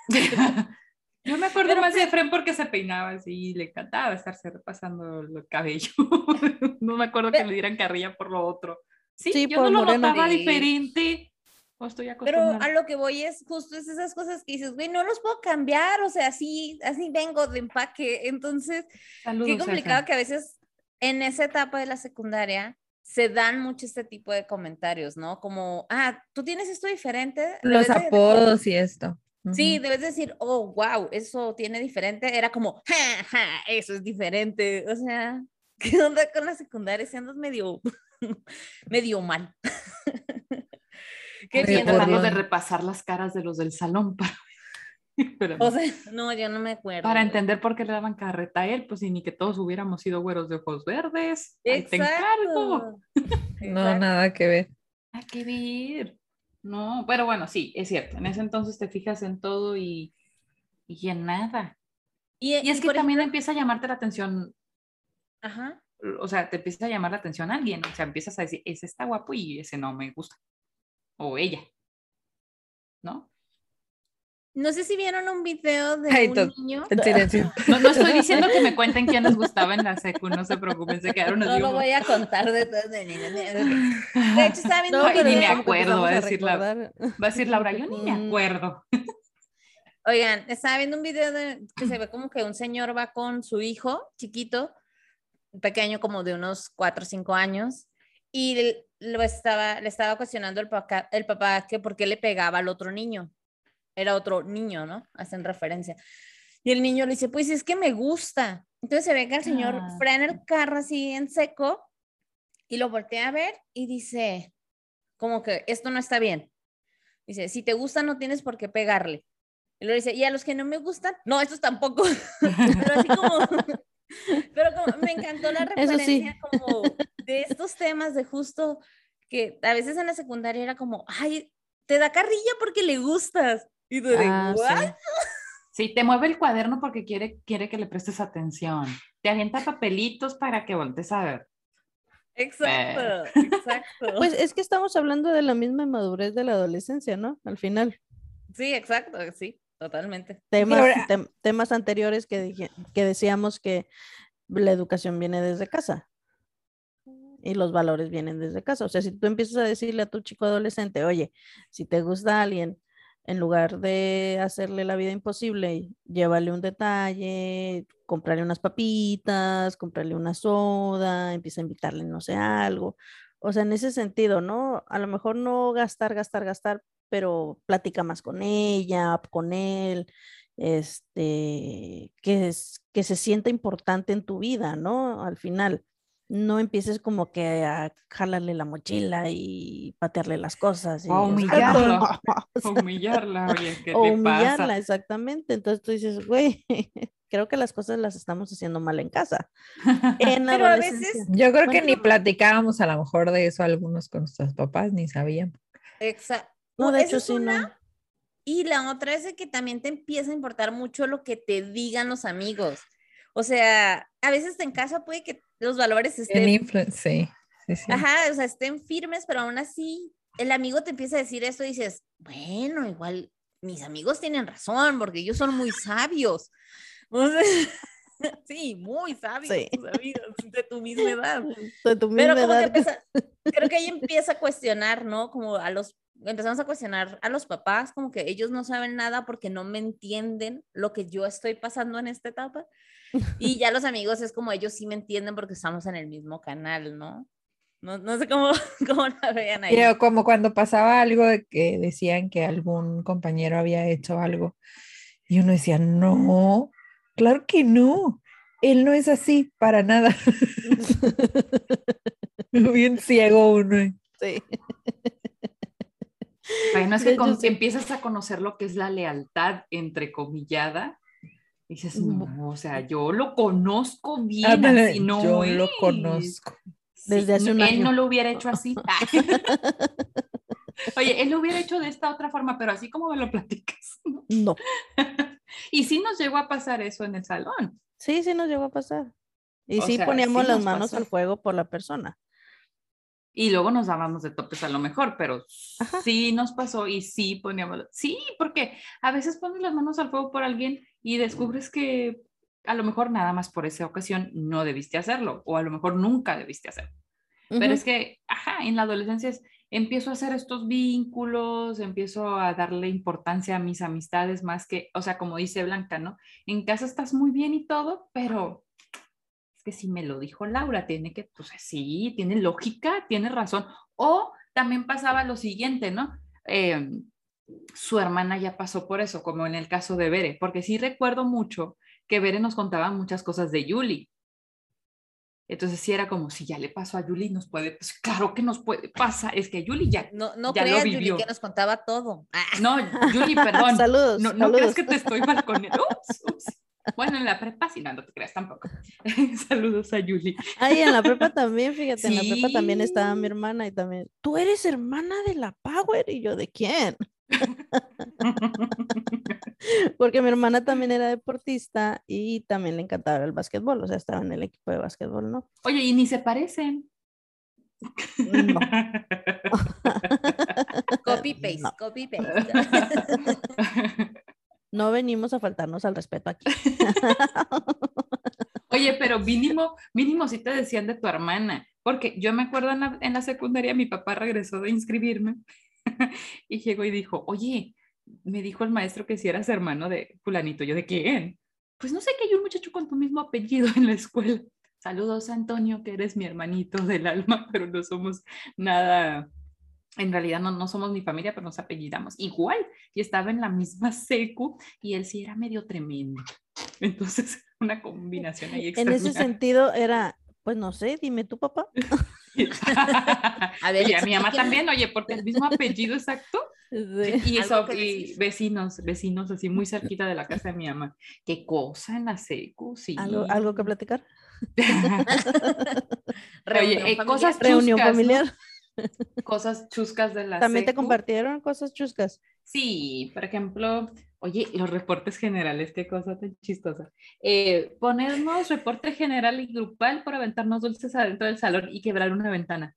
Yo me acuerdo Pero más de Fren porque se peinaba así y le encantaba estarse repasando el cabello. no me acuerdo que Pero- le dieran carrilla por lo otro. Sí, Sí, yo no lo moreno. notaba diferente. O estoy Pero a lo que voy es justo es esas cosas que dices, güey, no los puedo cambiar, o sea, así, así vengo de empaque. Entonces, Saludos, qué complicado que a veces en esa etapa de la secundaria se dan mucho este tipo de comentarios, ¿no? Como, ah, tú tienes esto diferente. Los de- apodos y esto. Sí, debes decir, oh, wow, eso tiene diferente. Era como, ja, ja, eso es diferente. O sea, ¿qué onda con la secundaria? Si andas medio, medio mal. ¿Qué piensas? tratando de repasar las caras de los del salón para Pero O sea, no, yo no me acuerdo. para entender por qué le daban carreta a él, pues y ni que todos hubiéramos sido güeros de ojos verdes. Ahí te encargo. Exacto. No, nada que ver. Hay que ver. No, pero bueno, sí, es cierto. En ese entonces te fijas en todo y, y en nada. Y, Y es que también ejemplo- empieza a llamarte la atención, Ajá. o sea, te empieza a llamar la atención a alguien. O sea, empiezas a decir, ese está guapo y ese no me gusta. O ella. ¿No? No sé si vieron un video de Ay, un niño. No, no estoy diciendo que me cuenten quién les gustaba en la secu, no se preocupen, se quedaron No lo voy a contar de todas de De hecho, estaba viendo No, un pero ni video- me acuerdo, va a decir la-. Va a decir Laura, yo ni me Mm. acuerdo. Oigan, estaba viendo un video de que se ve como que un señor va con su hijo chiquito, pequeño como de unos 4 o 5 años, y le- lo estaba, le estaba cuestionando el papá, el papá que por qué le pegaba al otro niño. Era otro niño, ¿no? Hacen referencia. Y el niño le dice, pues es que me gusta. Entonces se ve que el señor Ah. frena el carro así en seco y lo voltea a ver y dice, como que esto no está bien. Dice, si te gusta no tienes por qué pegarle. Y luego dice, y a los que no me gustan, no, estos tampoco. pero así como, pero como me encantó la Eso sí. referencia como de estos temas de justo que a veces en la secundaria era como, ay, te da carrilla porque le gustas. Y tú de, Ah, sí. "What?". Sí, te mueve el cuaderno porque quiere, quiere que le prestes atención. Te avienta papelitos para que voltees a ver. Exacto, exacto. Pues es que estamos hablando de la misma madurez de la adolescencia, ¿no? Al final. sí, exacto, sí, totalmente. Temas, ahora- tem- temas anteriores que, dije- que decíamos que la educación viene desde casa y los valores vienen desde casa. O sea, si tú empiezas a decirle a tu chico adolescente, oye, si te gusta alguien, en lugar de hacerle la vida imposible, llévale un detalle, comprarle unas papitas, comprarle una soda, empieza a invitarle, no sé, algo. O sea, en ese sentido, ¿no? A lo mejor no gastar, gastar, gastar, pero platica más con ella, con él, este, que, es, que se sienta importante en tu vida, ¿no? Al final, no empieces como que a jalarle la mochila y patearle las cosas. y, O a o sea, Humillarla, oye, ¿qué o te humillarla, pasa? exactamente. Entonces tú dices, güey, creo que las cosas las estamos haciendo mal en casa. En Pero a veces- Yo creo que ni platicábamos a lo mejor de eso algunos con nuestros papás, ni sabíamos. Exacto. No, de hecho es sí, una, no. Y la otra es que también te empieza a importar mucho lo que te digan los amigos. O sea, a veces en casa puede que los valores En estén, influ- sí, sí, sí. ajá, o sea, estén firmes, pero aún así el amigo te empieza a decir esto y dices, bueno, igual mis amigos tienen razón porque ellos son muy sabios. O sea, sí, muy sabios Sí. amigos de tu misma edad. De tu Pero misma como que edad. empieza- creo que ahí empieza a cuestionar, ¿no? Como a los, empezamos a cuestionar a los papás, como que ellos no saben nada porque no me entienden lo que yo estoy pasando en esta etapa. Y ya los amigos es como ellos sí me entienden porque estamos en el mismo canal, ¿no? No, no sé cómo, cómo la vean ahí. Eh, como cuando pasaba algo de que decían que algún compañero había hecho algo y uno decía, no, claro que no, él no es así para nada. Bien ciego uno. ¿eh? Sí. Bueno, es que con- sí. empiezas a conocer lo que es la lealtad entrecomillada. Y Dices, no, o sea, yo lo conozco bien, Ándale, así no yo lo es". conozco. Sí, Desde hace no- un él año. no lo hubiera hecho así. Oye, él lo hubiera hecho de esta otra forma, pero así como me lo platicas. ¿no? No. y sí nos llegó a pasar eso en el salón. Sí, sí nos llegó a pasar. Y O sí sea, poníamos sí las nos manos pasó. al fuego por la persona. Y luego nos dábamos de topes a lo mejor, pero Ajá. sí nos pasó y sí poníamos, sí, porque a veces pones las manos al fuego por alguien y descubres que a lo mejor nada más por esa ocasión no debiste hacerlo o a lo mejor nunca debiste hacerlo. Pero es que, ajá, en la adolescencia es, empiezo a hacer estos vínculos, empiezo a darle importancia a mis amistades más que, o sea, como dice Blanca, ¿no? En casa estás muy bien y todo, pero es que si me lo dijo Laura, tiene que, pues sí, tiene lógica, tiene razón. O también pasaba lo siguiente, ¿no? Eh, su hermana ya pasó por eso, como en el caso de Bere, porque sí recuerdo mucho que Bere nos contaba muchas cosas de Yuli. Entonces sí era como, si ya le pasó a Yuli, nos puede, pues claro que nos puede pasar, es que Yuli ya, No, no Ya lo creas, Yuli, vivió. que nos contaba todo. Ah, no, Yuli, perdón, Saludos. no, no creas saludos. que te estoy balconeando. Bueno, en la prepa sí, no, no te creas tampoco. Saludos a Yuli. Ay, en la prepa también, fíjate, en la prepa también estaba mi Sí. hermana y también, tú eres hermana de la Power y yo, ¿de quién? Porque mi hermana también era deportista y también le encantaba el básquetbol, o sea, estaba en el equipo de básquetbol, ¿no? Oye, y ni se parecen. No. copy paste, No. copy paste. No venimos a faltarnos al respeto aquí. Oye, pero mínimo, mínimo sí te decían de tu hermana, porque yo me acuerdo en la, en la secundaria, mi papá regresó de inscribirme y llegó y dijo, oye, me dijo el maestro que si eras hermano de fulanito, yo de quién? Pues no sé que hay un muchacho con tu mismo apellido en la escuela. Saludos, Antonio, que eres mi hermanito del alma, pero no somos nada, en realidad no, no somos ni familia, pero nos apellidamos igual. Y estaba en la misma secu y él sí era medio tremendo. Entonces, una combinación ahí En ese extraña. sentido era, pues no sé, dime tu papá. A ver, y a mi mamá también, oye, porque el mismo apellido exacto. Sí. Y eso, y vecinos, vecinos así muy cerquita de la casa de mi mamá. Qué cosa en la secu, sí. ¿Algo, algo que platicar? Reunión Oye, eh, familiar. cosas Reunión ¿no? Cosas chuscas de la También te compartieron cosas chuscas. Sí, por ejemplo, oye, los reportes generales, qué cosa tan chistosa. Eh, ponernos reporte general y grupal por aventarnos dulces adentro del salón y quebrar una ventana.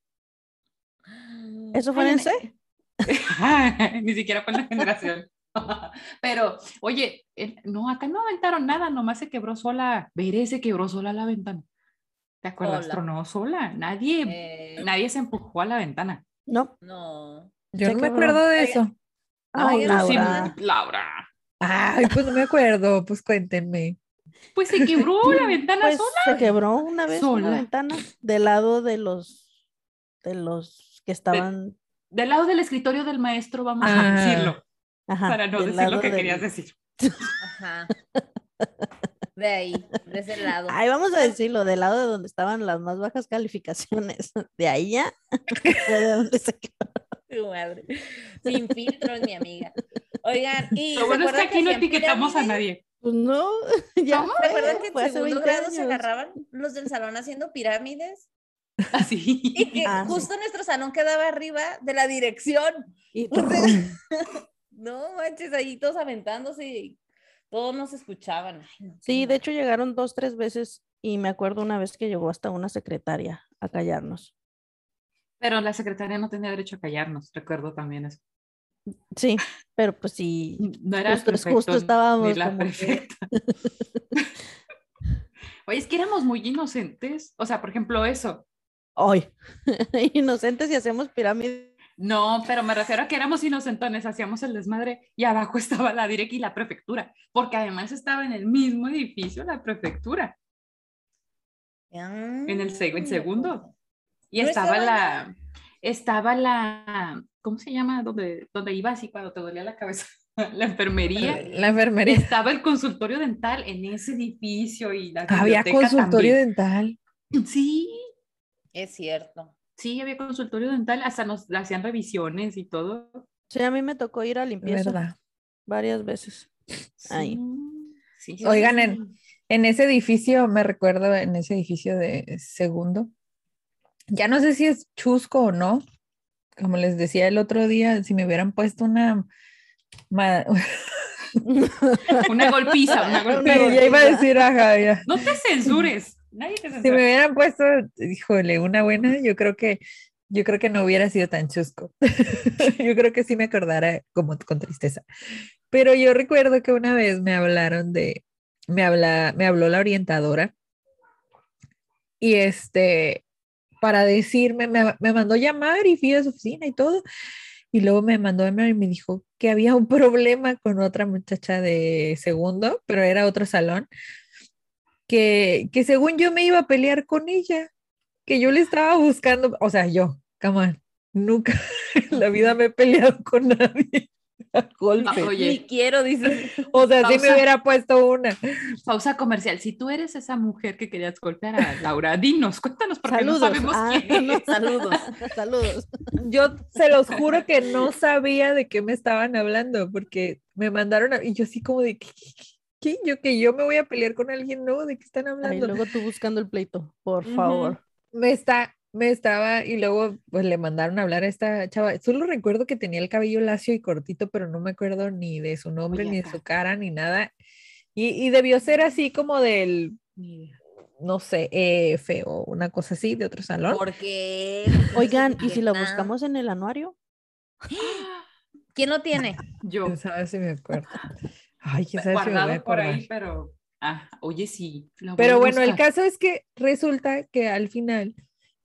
¿Eso fue Ay, en C? Ni siquiera fue en la generación. Pero, oye, no, acá no aventaron nada, nomás se quebró sola. Veré, se quebró sola la ventana. ¿Te acuerdas? Sola. Tronó sola. Nadie, Eh, nadie se empujó a la ventana. No. no. Yo no me acuerdo de eso. Ay, Laura. Sí, Laura. Laura. Ay, pues no me acuerdo, pues cuéntenme. Pues se quebró la ventana Pues sola. se quebró una vez una Sola. ventana del lado de los de los que estaban Del lado del escritorio del maestro, vamos Ah. a decirlo, ajá, para no del decir lo que del- querías decir. Ajá. De ahí, de ese lado. Ay, vamos a decirlo, del lado de donde estaban las más bajas calificaciones. De ahí ya de donde se quedó. Tu madre. Sin filtros, mi amiga. Oigan, y Lo ¿se bueno es que aquí no etiquetamos a nadie. Pues no, ya ¿Recuerdan que en segundo 20 grado se agarraban los del salón haciendo pirámides? Así. Y que Ah, sí. justo nuestro salón quedaba arriba de la dirección. Y O sea, no manches, ahí todos aventándose y todos nos escuchaban. Ay, no, Sí, de hecho llegaron dos, tres veces y me acuerdo una vez que llegó hasta una secretaria a callarnos. Pero la secretaria no tenía derecho a callarnos, recuerdo también eso. Sí, pero pues sí, No era Justo- justo prefecto ni estábamos la como que-. Oye, es que éramos muy inocentes. O sea, por ejemplo, eso. hoy, inocentes y hacemos pirámides. No, pero me refiero a que éramos inocentones, hacíamos el desmadre y abajo estaba la direc y la prefectura, porque además estaba en el mismo edificio la prefectura, en el seg- en Ah, segundo. Y ¿No estaba estaba la, estaba la, ¿cómo se llama? Donde, donde ibas y cuando te dolía la cabeza, la enfermería. La enfermería. Estaba el consultorio dental en ese edificio y la Había consultorio también. dental. Sí, Es cierto. Sí, había consultorio dental, hasta nos hacían revisiones y todo. Sí, a mí me tocó ir a limpieza ¿Verdad? varias veces. Ahí. Sí, sí, Oigan, sí. en- En ese edificio, me recuerdo en ese edificio de segundo. Ya no sé si es chusco o no. Como les decía el otro día, si me hubieran puesto una. ma- Una golpiza, una Sí, golpiza. ya iba a decir, ajá, ya. No te censures. Nadie te Si me hubieran puesto, híjole, una buena, yo creo que, yo creo que no hubiera sido tan chusco. yo creo que sí me acordara como con tristeza. Pero yo recuerdo que una vez me hablaron de, me habla, me habló la orientadora y este, para decirme, me, me mandó llamar y fui a su oficina y todo. Y luego me mandó llamar y me dijo que había un problema con otra muchacha de segundo, pero era otro salón que, que según yo me iba a pelear con ella, que yo le estaba buscando, o sea, yo, come on, nunca en la vida me he peleado con nadie. Golpe. Ah, oye. Ni quiero, dices. O sea, sí me pausa. hubiera puesto una. Pausa comercial. Si tú eres esa mujer que querías golpear a Laura, dinos, cuéntanos porque Saludos. no sabemos Ah, quién no. Saludos. Saludos. Yo se los juro que no sabía de qué me estaban hablando, porque me mandaron a- y yo así como de, ¿qué? qué- qué-? Yo que yo me voy a pelear con alguien, ¿no? ¿De qué están hablando? luego tú buscando el pleito, por favor. me está, me estaba, y luego pues le mandaron a hablar a esta chava. Solo recuerdo que tenía el cabello lacio y cortito, pero no me acuerdo ni de su nombre, ni de su cara, ni nada. Y, y debió ser así como del, no sé, EF o una cosa así de otro salón. Porque. Oigan, ¿y si la buscamos en el anuario? ¿Quién lo tiene? Yo. ¿Quién sabe si me acuerdo? Ay, quién sabe si me voy a guardado por ahí, pero. Ah, oye, sí. Pero bueno, el caso es que resulta que al final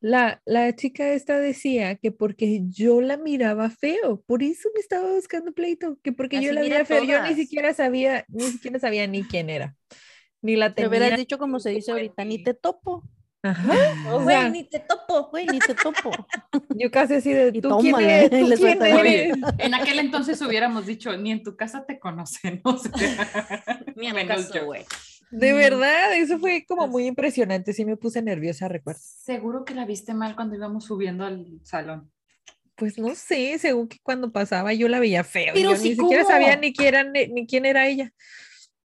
la, la chica esta decía que porque yo la miraba feo, por eso me estaba buscando pleito, que porque yo Así la mira veía feo, yo ni siquiera sabía, ni siquiera sabía ni quién era, ni la Te hubieras tenía. dicho como se dice ahorita, ni te topo, Ajá, o Güey, sea, ni te topo. güey, ni te topo. yo casi así de, Y ¿tú quién tómale, eres? ¿Tú le quién suelta el Oye, eres?" en aquel entonces hubiéramos dicho, ni en tu casa te conocen, o sea, Ni al menos caso, yo. güey. De verdad, eso fue como muy impresionante, sí me puse nerviosa, recuerdo. Seguro que la viste mal cuando íbamos subiendo al salón. Pues no sé, según que cuando pasaba yo la veía feo, y Pero yo sí, ni siquiera sabía ni quién, era, ni, ni quién era ella,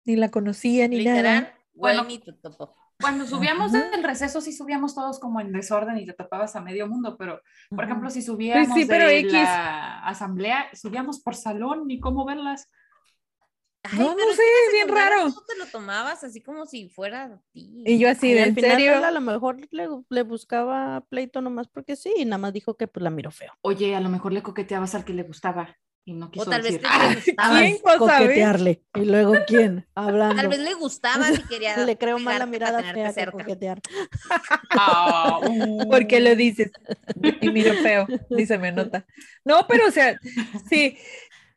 ni la conocía, ni nada. Literal, güey, Bueno, ni te topo. Cuando subíamos Ajá. del receso, sí subíamos todos como en desorden y te tapabas a medio mundo, pero por ejemplo, si Pues subíamos sí, pero de X. la asamblea, subíamos por salón, ni cómo verlas. Ay, No, no es sé, la bien raro. Tú te lo tomabas así como si fuera a ti. Y yo así de, ¿en final serio? a lo mejor le, le buscaba pleito nomás porque sí, y nada más dijo que pues la miró feo. Oye, a lo mejor le coqueteabas al que le gustaba y no quiso O tal vez te "Ah, coquetearle. Y luego quién, hablando. Tal vez le gustaba y quería. Le creo más la mirada fea que coquetear. ah, ¿Por qué uh". lo dices? Y miro feo, dice, me nota. No, pero o sea, si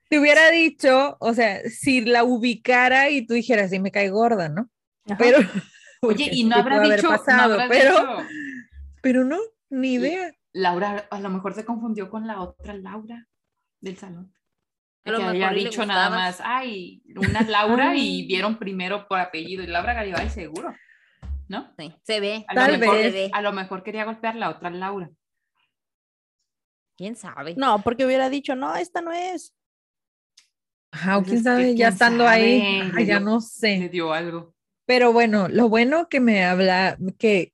te hubiera dicho, o sea, si la ubicara y tú dijeras, sí me cae gorda, ¿no? Ajá. Pero, Oye, y no habrá dicho, no pasado, habrá pero, dicho, pero no, ni idea. Laura, a lo mejor se confundió con la otra Laura del salón. A lo que mejor había dicho nada más, ay, una Laura y vieron primero por apellido y Laura Garibay seguro, ¿no? Sí, se ve. A Tal lo, mejor, vez. A lo mejor quería golpear la otra Laura. ¿Quién sabe? No, porque hubiera dicho, no, esta no es. Ajá, o quién sabe, ya quién estando ahí, ya dio- no Le sé. dio algo. Pero bueno, lo bueno que me habla, que,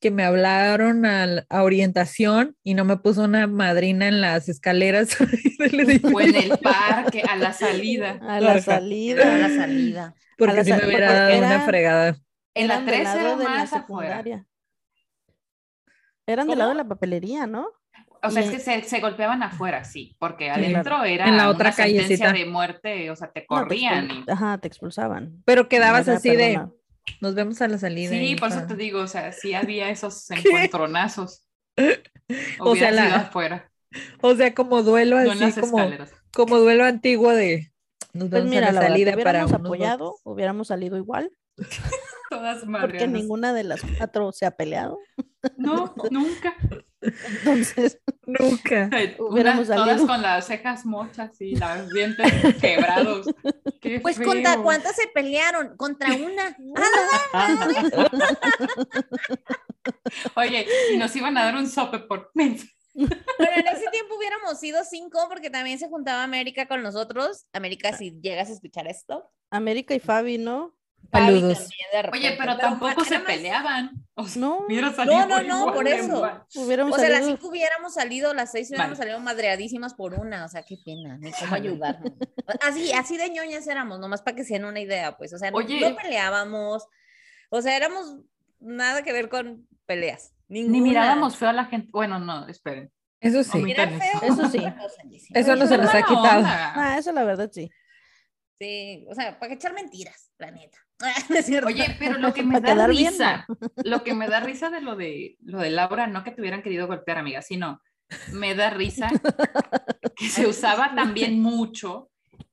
que me hablaron al- a, orientación y no me puso una madrina en las escaleras. del O en el parque, a la salida. A la salida. Era la salida. Porque la si me sal- hubiera porque dado una era- fregada. En la Eran del 3 lado era de la secundaria. Eran del lado de la papelería, ¿no? O sea, Y- es que se, se golpeaban afuera, sí, porque Sí. adentro era En la otra una sentencia callecita. de muerte, o sea, te No, te corrían. y- Ajá, te expulsaban. Pero quedabas así de. Nos vemos a la salida. Sí, por eso te digo, o sea, sí había esos encontronazos. O sea, la- afuera, O sea, como duelo no así, como, como duelo antiguo de, nos Pues vemos mira, a la salida para hubiéramos apoyado, hubiéramos salido igual, Todas porque ninguna de las cuatro se ha peleado. No, nunca. Entonces, Nunca. Hubiéramos Unas todas con las cejas mochas y los dientes quebrados. Qué Pues contra cuántas se pelearon, contra una. Oye, y nos iban a dar un sope por. Pero en ese tiempo hubiéramos sido cinco porque también se juntaba América con nosotros. América, si llegas a escuchar esto. América y Fabi, ¿no? Repente, Oye, pero tampoco se peleaban. O sea, No, hubiera salido no, no, igual por eso. O sea, las cinco hubiéramos salido, las seis hubiéramos Vale. salido madreadísimas por una, o sea, qué pena, ni cómo ayudarnos. Así, así de ñoñas éramos, nomás para que se den una idea, pues, o sea, no- Oye. no peleábamos, o sea, éramos nada que ver con peleas. Ni mirábamos feo a la gente. Bueno, no, esperen. Eso No sí. interesa. feo, Eso sí. Eso no se nos ha quitado. Ah, eso la verdad sí. Sí, o sea, para echar mentiras, la neta. Es. Oye, pero lo que me da risa, lo que me da risa de lo de lo de Laura, no que te hubieran querido golpear, amiga, sino me da risa que se usaba también mucho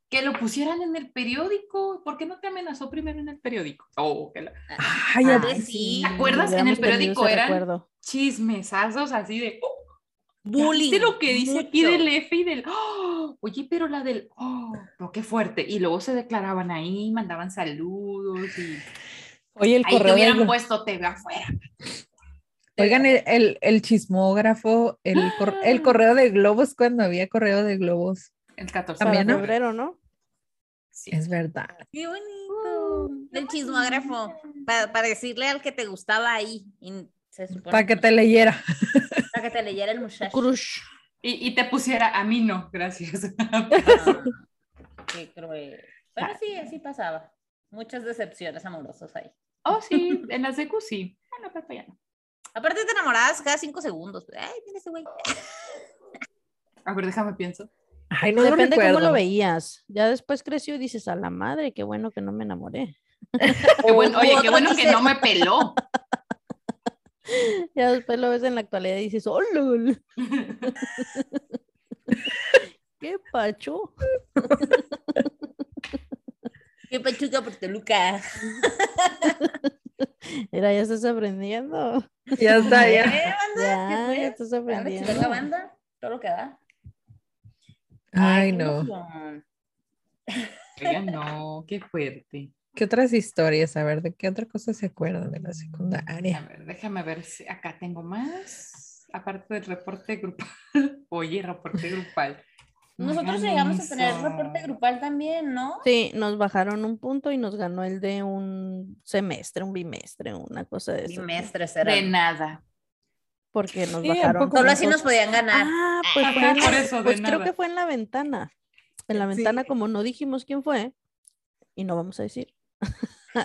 que lo pusieran en el periódico. ¿Por qué no te amenazó primero en el periódico? Oh, que la- Ay, Ah, a- sí. ¿Te acuerdas? En el periódico eran- recuerdo. chismesazos así de. oh, Bullying. ¿Viste lo que dice aquí mucho. del F y del, "Oh, oye, pero la del, oh, pero qué fuerte. Y luego se declaraban ahí, mandaban saludos y Oye, el ahí te correo de hubieran puesto TV afuera. Oigan, el, el, el chismógrafo, el, cor- el correo de globos, cuando había correo de globos. El 14 Para También, ¿no? febrero, ¿no? Sí. Es verdad. Qué bonito. El chismógrafo. pa- para decirle al que te gustaba ahí. y se supone Para que te leyera. Que te leyera el muchacho. Crush. Y, y te pusiera, a mí no, gracias. Qué cruel. Pero sí, así pasaba. Muchas decepciones amorosas ahí. oh, sí, en la secu sí. Ah, no, pero ya no. Aparte te enamorabas cada cinco segundos. Ay, mira ese güey. A ver, déjame pienso. Ay, no lo Depende cómo lo veías. Ya después creció y dices, a la madre, qué bueno que no me enamoré. Qué bueno, oye, qué bueno que no me peló. Ya después lo ves en la actualidad y dices, ¡oh, lol! ¡Qué pacho! Qué pachuca por Toluca. Era, ya estás aprendiendo. Ya está, ya. ¿Eh, banda? Ya, ya estás aprendiendo. chilanga banda, todo lo que da. Ay, qué no. emoción. Oiga, no, qué fuerte. ¿Qué otras historias? A ver, ¿de qué otra cosa se acuerdan de la A secundaria? ver, déjame ver si acá tengo más. Aparte del reporte grupal. Oye, reporte grupal. Nosotros llegamos a tener reporte grupal también, ¿no? Sí, nos bajaron un punto y nos ganó el de un semestre, un bimestre, una cosa de eso. Bimestres De eran. nada. Porque nos Sí, ¿a bajaron. Solo así nos podían ganar. Ah, pues, Ajá, fue por eso, de pues creo nada. que fue en la ventana. En la ventana, Sí. como no dijimos quién fue, y no vamos a decir.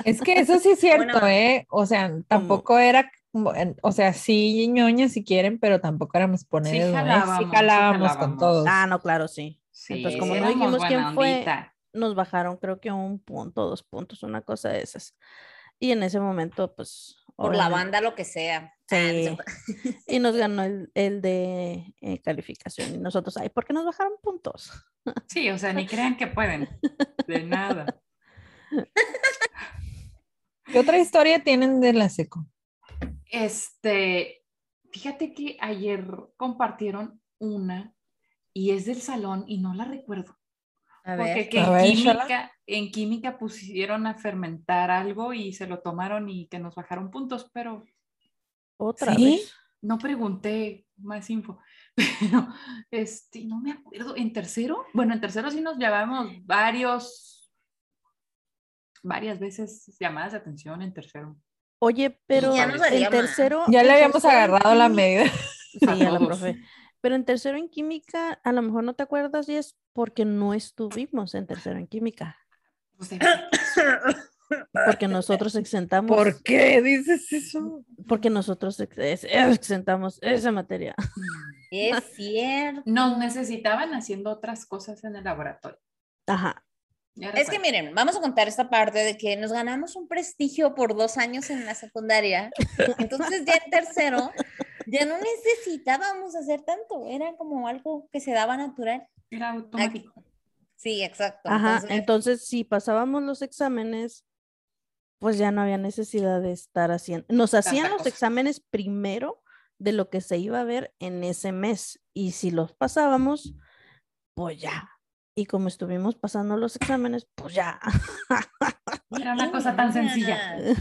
Es que eso sí es cierto, Bueno. ¿eh? O sea, tampoco era, o sea, sí ñoña si quieren, pero tampoco éramos poner, jalábamos, sí sí calábamos con todos. Ah, no, claro, sí. Sí, Entonces, como no dijimos quién fue. Nos bajaron, creo que un punto, dos puntos, una cosa de esas. Y en ese momento, pues. Por la banda, lo que sea. Ah, Sí. Y nos ganó el, el de eh, calificación. Y nosotros, ay, ¿por qué nos bajaron puntos? Sí, o sea, ni crean que pueden. De nada. ¿Qué otra historia tienen de la seco? Este, fíjate que ayer compartieron una y es del salón y no la recuerdo. A Porque ver. que A en, ver, química, en química pusieron a fermentar algo y se lo tomaron y que nos bajaron puntos, pero Otra ¿Sí? vez. no pregunté más info. Pero este, no me acuerdo. ¿En tercero? Bueno, en tercero sí nos llevamos varios, varias veces llamadas de atención en tercero. Oye, pero ya en tercero. Ya le habíamos agarrado la medida. Sí, A a la profe. Pero en tercero en química, a lo mejor no te acuerdas y es porque no estuvimos en tercero en química. Pues, Porque nosotros exentamos. ¿Por qué dices eso? Porque nosotros ex- exentamos esa materia. Es cierto. nos necesitaban haciendo otras cosas en el laboratorio. Ajá. Es que miren, vamos a contar esta parte de que nos ganamos un prestigio por dos años en la secundaria. Entonces ya en tercero ya no necesitábamos hacer tanto. Era como algo que se daba natural. Era automático. Sí, exacto. Ajá. Entonces, Entonces, si pasábamos los exámenes, pues ya no había necesidad de estar haciendo. Nos hacían los cosa. exámenes primero de lo que se iba a ver en ese mes. Y si los pasábamos, pues ya. Y como estuvimos pasando los exámenes, pues ya. Era una cosa tan sencilla.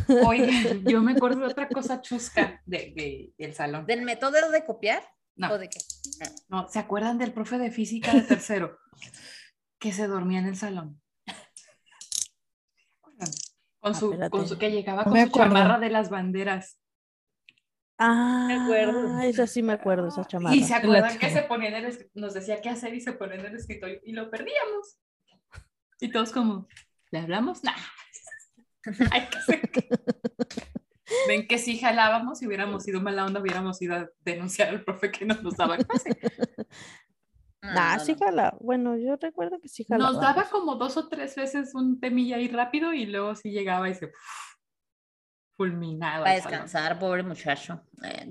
Oye, yo me acuerdo de otra cosa chusca de, de- del salón. ¿Del método de copiar? No, ¿O de qué? no, ¿se acuerdan del profe de física de tercero? que se dormía en el salón. Con su, con espérate. su- que llegaba con me su chamarra de las banderas. Ah, acuerdo. esa sí me acuerdo, esa chamarra. Y se acuerdan que se ponía en el nos decía qué hacer y se ponía en el escritorio y lo perdíamos. Y todos como, ¿le hablamos? Nah. Hay que Ven que si jalábamos, si hubiéramos sido mala onda, hubiéramos ido a denunciar al profe que no nos daba clase. No, Ah, no, sí jala. Bueno, yo recuerdo que sí jalaba. Nos daba como dos o tres veces un temilla ahí rápido y luego sí llegaba y se fulminaba. Para descansar, pobre muchacho. Eh,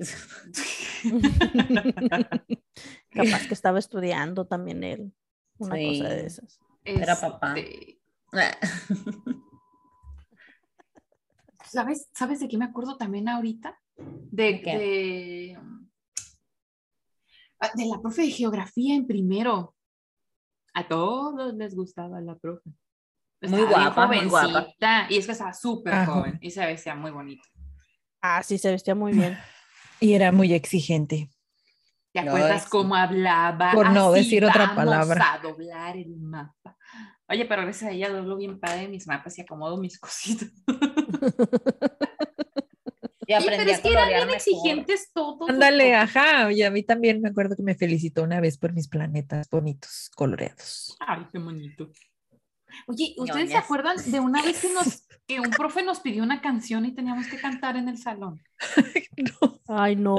Capaz que estaba estudiando también él. Una cosa de esas. Era papá. Este, ¿Sabes, ¿Sabes de qué me acuerdo también ahorita? De, ¿De qué? de- Ah, De la profe de geografía en primero. A todos les gustaba la profe. Muy guapa, muy guapa. jovencita, Y es que estaba súper joven y se veía muy bonito. Ah, sí, se vestía muy bien. Y era muy exigente. ¿Te acuerdas cómo hablaba? Por no Así decir otra vamos palabra. a doblar el mapa. Oye, pero gracias a ella doblo bien padre mis mapas y acomodo mis cositas. Y aprendí pero es que eran bien exigentes todos. Ándale, ajá. Y a mí también me acuerdo que me felicitó una vez por mis planetas bonitos, coloreados. Ay, qué bonito. Oye, ¿ustedes se acuerdan de una vez que, nos, que un profe nos pidió una canción y teníamos que cantar en el salón? No. Ay, no.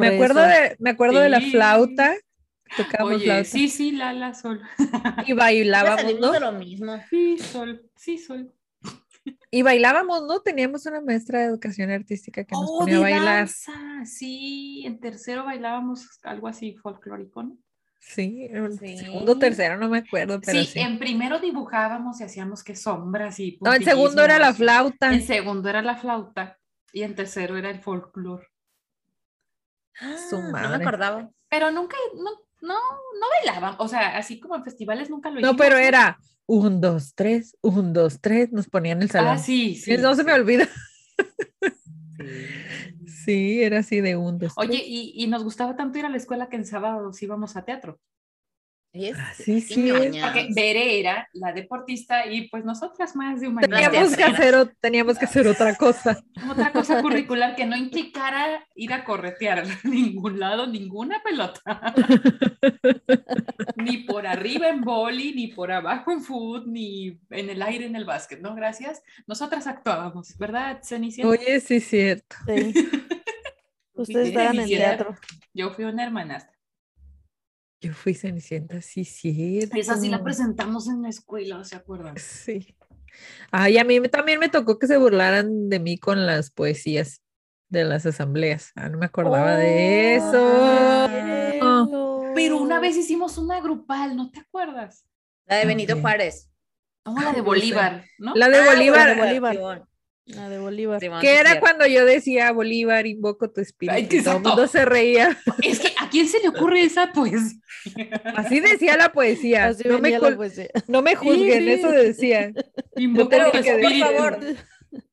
Me acuerdo, eso. de, me acuerdo de la flauta. Tocábamos Oye, flauta. sí, sí, la, la, sol. Y bailábamos, salimos ¿no? de lo mismo. Sí, sol, sí, sol. Y bailábamos, ¿no? Teníamos una maestra de educación artística que nos Oh, ponía a bailar. danza, sí, en tercero bailábamos algo así folclórico, ¿no? Sí, en Sí. segundo, tercero, no me acuerdo, pero Sí, sí. en primero dibujábamos y hacíamos que sombras y No, en segundo era la flauta. En segundo era la flauta y en tercero era el folclore. Su Ah, No madre. me acordaba. Pero nunca, no, no, no bailaban, o sea, así como en festivales nunca lo No, hicimos. pero era un, dos, tres, un, dos, tres, nos ponían el salón. Ah, sí, sí. no se me olvida. Sí. Sí, era así de un, dos, Oye, y, y nos gustaba tanto ir a la escuela que en sábados íbamos a teatro. Es- Ah, sí, sí. Porque Bere era la deportista y pues nosotras más de humanidades. Teníamos que, hacer, o- teníamos que hacer otra cosa. Otra cosa curricular que no implicara ir a corretear a ningún lado, ninguna pelota. ni por arriba en boli, ni por abajo en foot, ni en el aire en el básquet, ¿no? Gracias. Nosotras actuábamos, ¿verdad, Cenicienta? Oye, sí, cierto. Sí. Ustedes estaban en teatro. Yo fui una hermanastra. Yo fui Cenicienta, sí, cierto. Esa sí la presentamos en la escuela, ¿se acuerdan? Sí. Ay, a mí también me tocó que se burlaran de mí con las poesías de las asambleas. Ah, no me acordaba de Oh, eso. cierto. Pero una vez hicimos una grupal, ¿no te acuerdas? La de Benito Ok. Juárez. No, la de sé. Bolívar, ¿no? La de Ah, Bolívar, de Bolívar. La de Bolívar. Que era cuando yo decía Bolívar, invoco tu espíritu. Ay, y todo el mundo se reía. Es que ¿a quién se le ocurre esa poesía? Así decía la poesía. Así no, me la poesía. no me juzguen, sí. eso decía. Invoco tu que decir, Por espíritu. favor,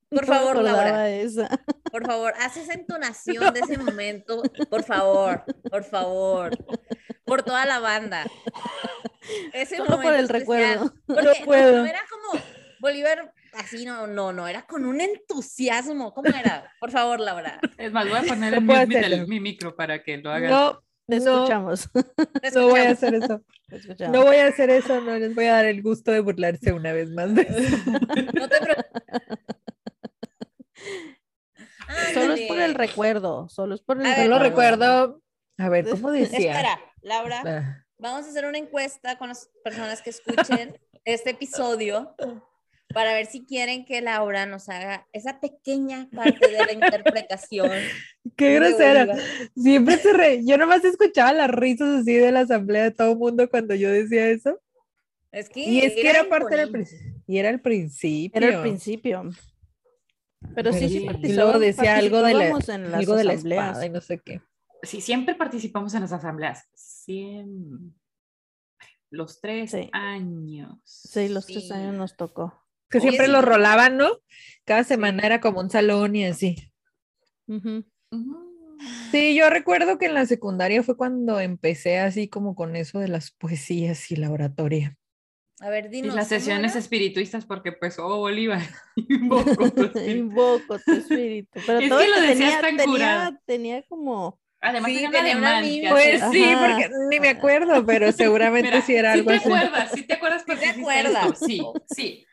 por favor, Laura. esa. Por favor, haz esa entonación de ese momento. Por favor, por favor. Por toda la banda. Ese Solo por momento el especial. recuerdo. Porque No puedo. no era como Bolívar así, no, no, no, era con un entusiasmo. ¿Cómo era? Por favor, Laura. Es más, voy a poner en mi, micro para que lo hagas. No, Te no, escuchamos. No voy a hacer eso. No voy a hacer eso, no les voy a dar el gusto de burlarse una vez más. de eso. No te preocupes. Solo es por el recuerdo. Solo es por el ver, Solo recuerdo. recuerdo, a ver, ¿cómo decía? Espera, Laura. Ah, Vamos a hacer una encuesta con las personas que escuchen este episodio para ver si quieren que Laura nos haga esa pequeña parte de la interpretación. Qué grosera. Siempre se re... Yo nomás escuchaba las risas así de la asamblea de todo el mundo cuando yo decía eso. Es que Y es que era parte del principio. Y era el principio. Era el principio. Pero sí, Pero sí, sí, y luego decía algo de la, en las algo de la asambleas. espada y no sé qué. Sí, siempre participamos en las asambleas. Siempre. Los tres Sí. años. Sí, los tres años nos tocó. Que Oye, siempre sí. lo rolaban, ¿no? Cada semana era como un salón y así. Sí, yo recuerdo que en la secundaria fue cuando empecé así como con eso de las poesías y la oratoria. A ver, Y dinos. las ¿cómo sesiones era? espirituistas, porque pues, oh, Bolívar. invoco tu espíritu. Invoco tu espíritu. Pero Es todo que lo decías tenía, tan tenía, curado. tenía como. Además, Sí, tenía alemán. Pues sí, Ajá. porque ni me acuerdo, pero seguramente Mira, sí era sí algo te así. acuerdas, sí te acuerdas porque te hiciste acuerdas. Sí, sí.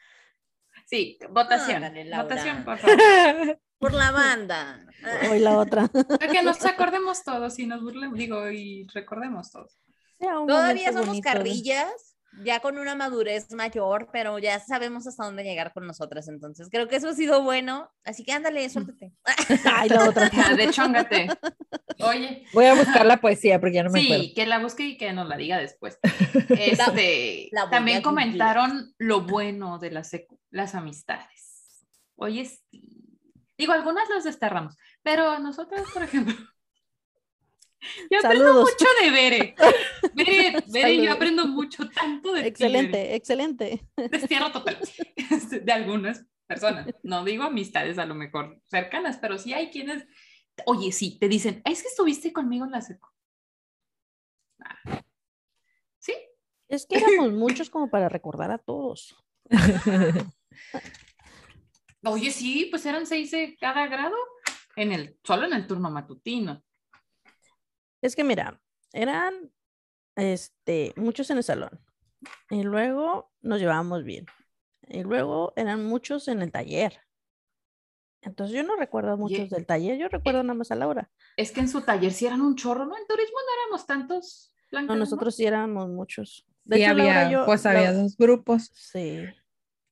Sí, votación. Votación, por favor. Por la banda. Hoy la otra. Para que nos acordemos todos y nos burlemos, digo, y recordemos todos. Todavía somos bonito carrillas, ya con una madurez mayor, pero ya sabemos hasta dónde llegar con nosotras. Entonces, creo que eso ha sido bueno. Así que ándale, suéltate. Ay, la otra. De chóngate. Oye, Voy a buscar la poesía porque ya no me acuerdo. sí, que la busque y que nos la diga después. Este, la voy a también comentaron lo bueno de las, las amistades. Oye, sí. Digo, algunas las desterramos, pero nosotros, por ejemplo, Yo aprendo Saludos. mucho de Bere. Bere, Bere, yo aprendo mucho tanto de ti, Excelente, excelente. Destierro total. Este, De algunas personas. No digo amistades a lo mejor cercanas, pero sí hay quienes, oye, sí, te dicen, es que estuviste conmigo en la seco. Ah. Sí, Es que éramos muchos como para recordar a todos. Oye, sí, pues eran seis de cada grado en el, solo en el turno matutino. Es que mira, eran este, muchos en el salón. Y luego nos llevábamos bien. Y luego eran muchos en el taller. Entonces yo no recuerdo a muchos del taller, yo recuerdo nada más a Laura. Es que en su taller sí eran un chorro, ¿no? En turismo no éramos tantos. Blanca, No, nosotros sí éramos muchos. De Sí, hecho, había, yo- pues había dos grupos Sí.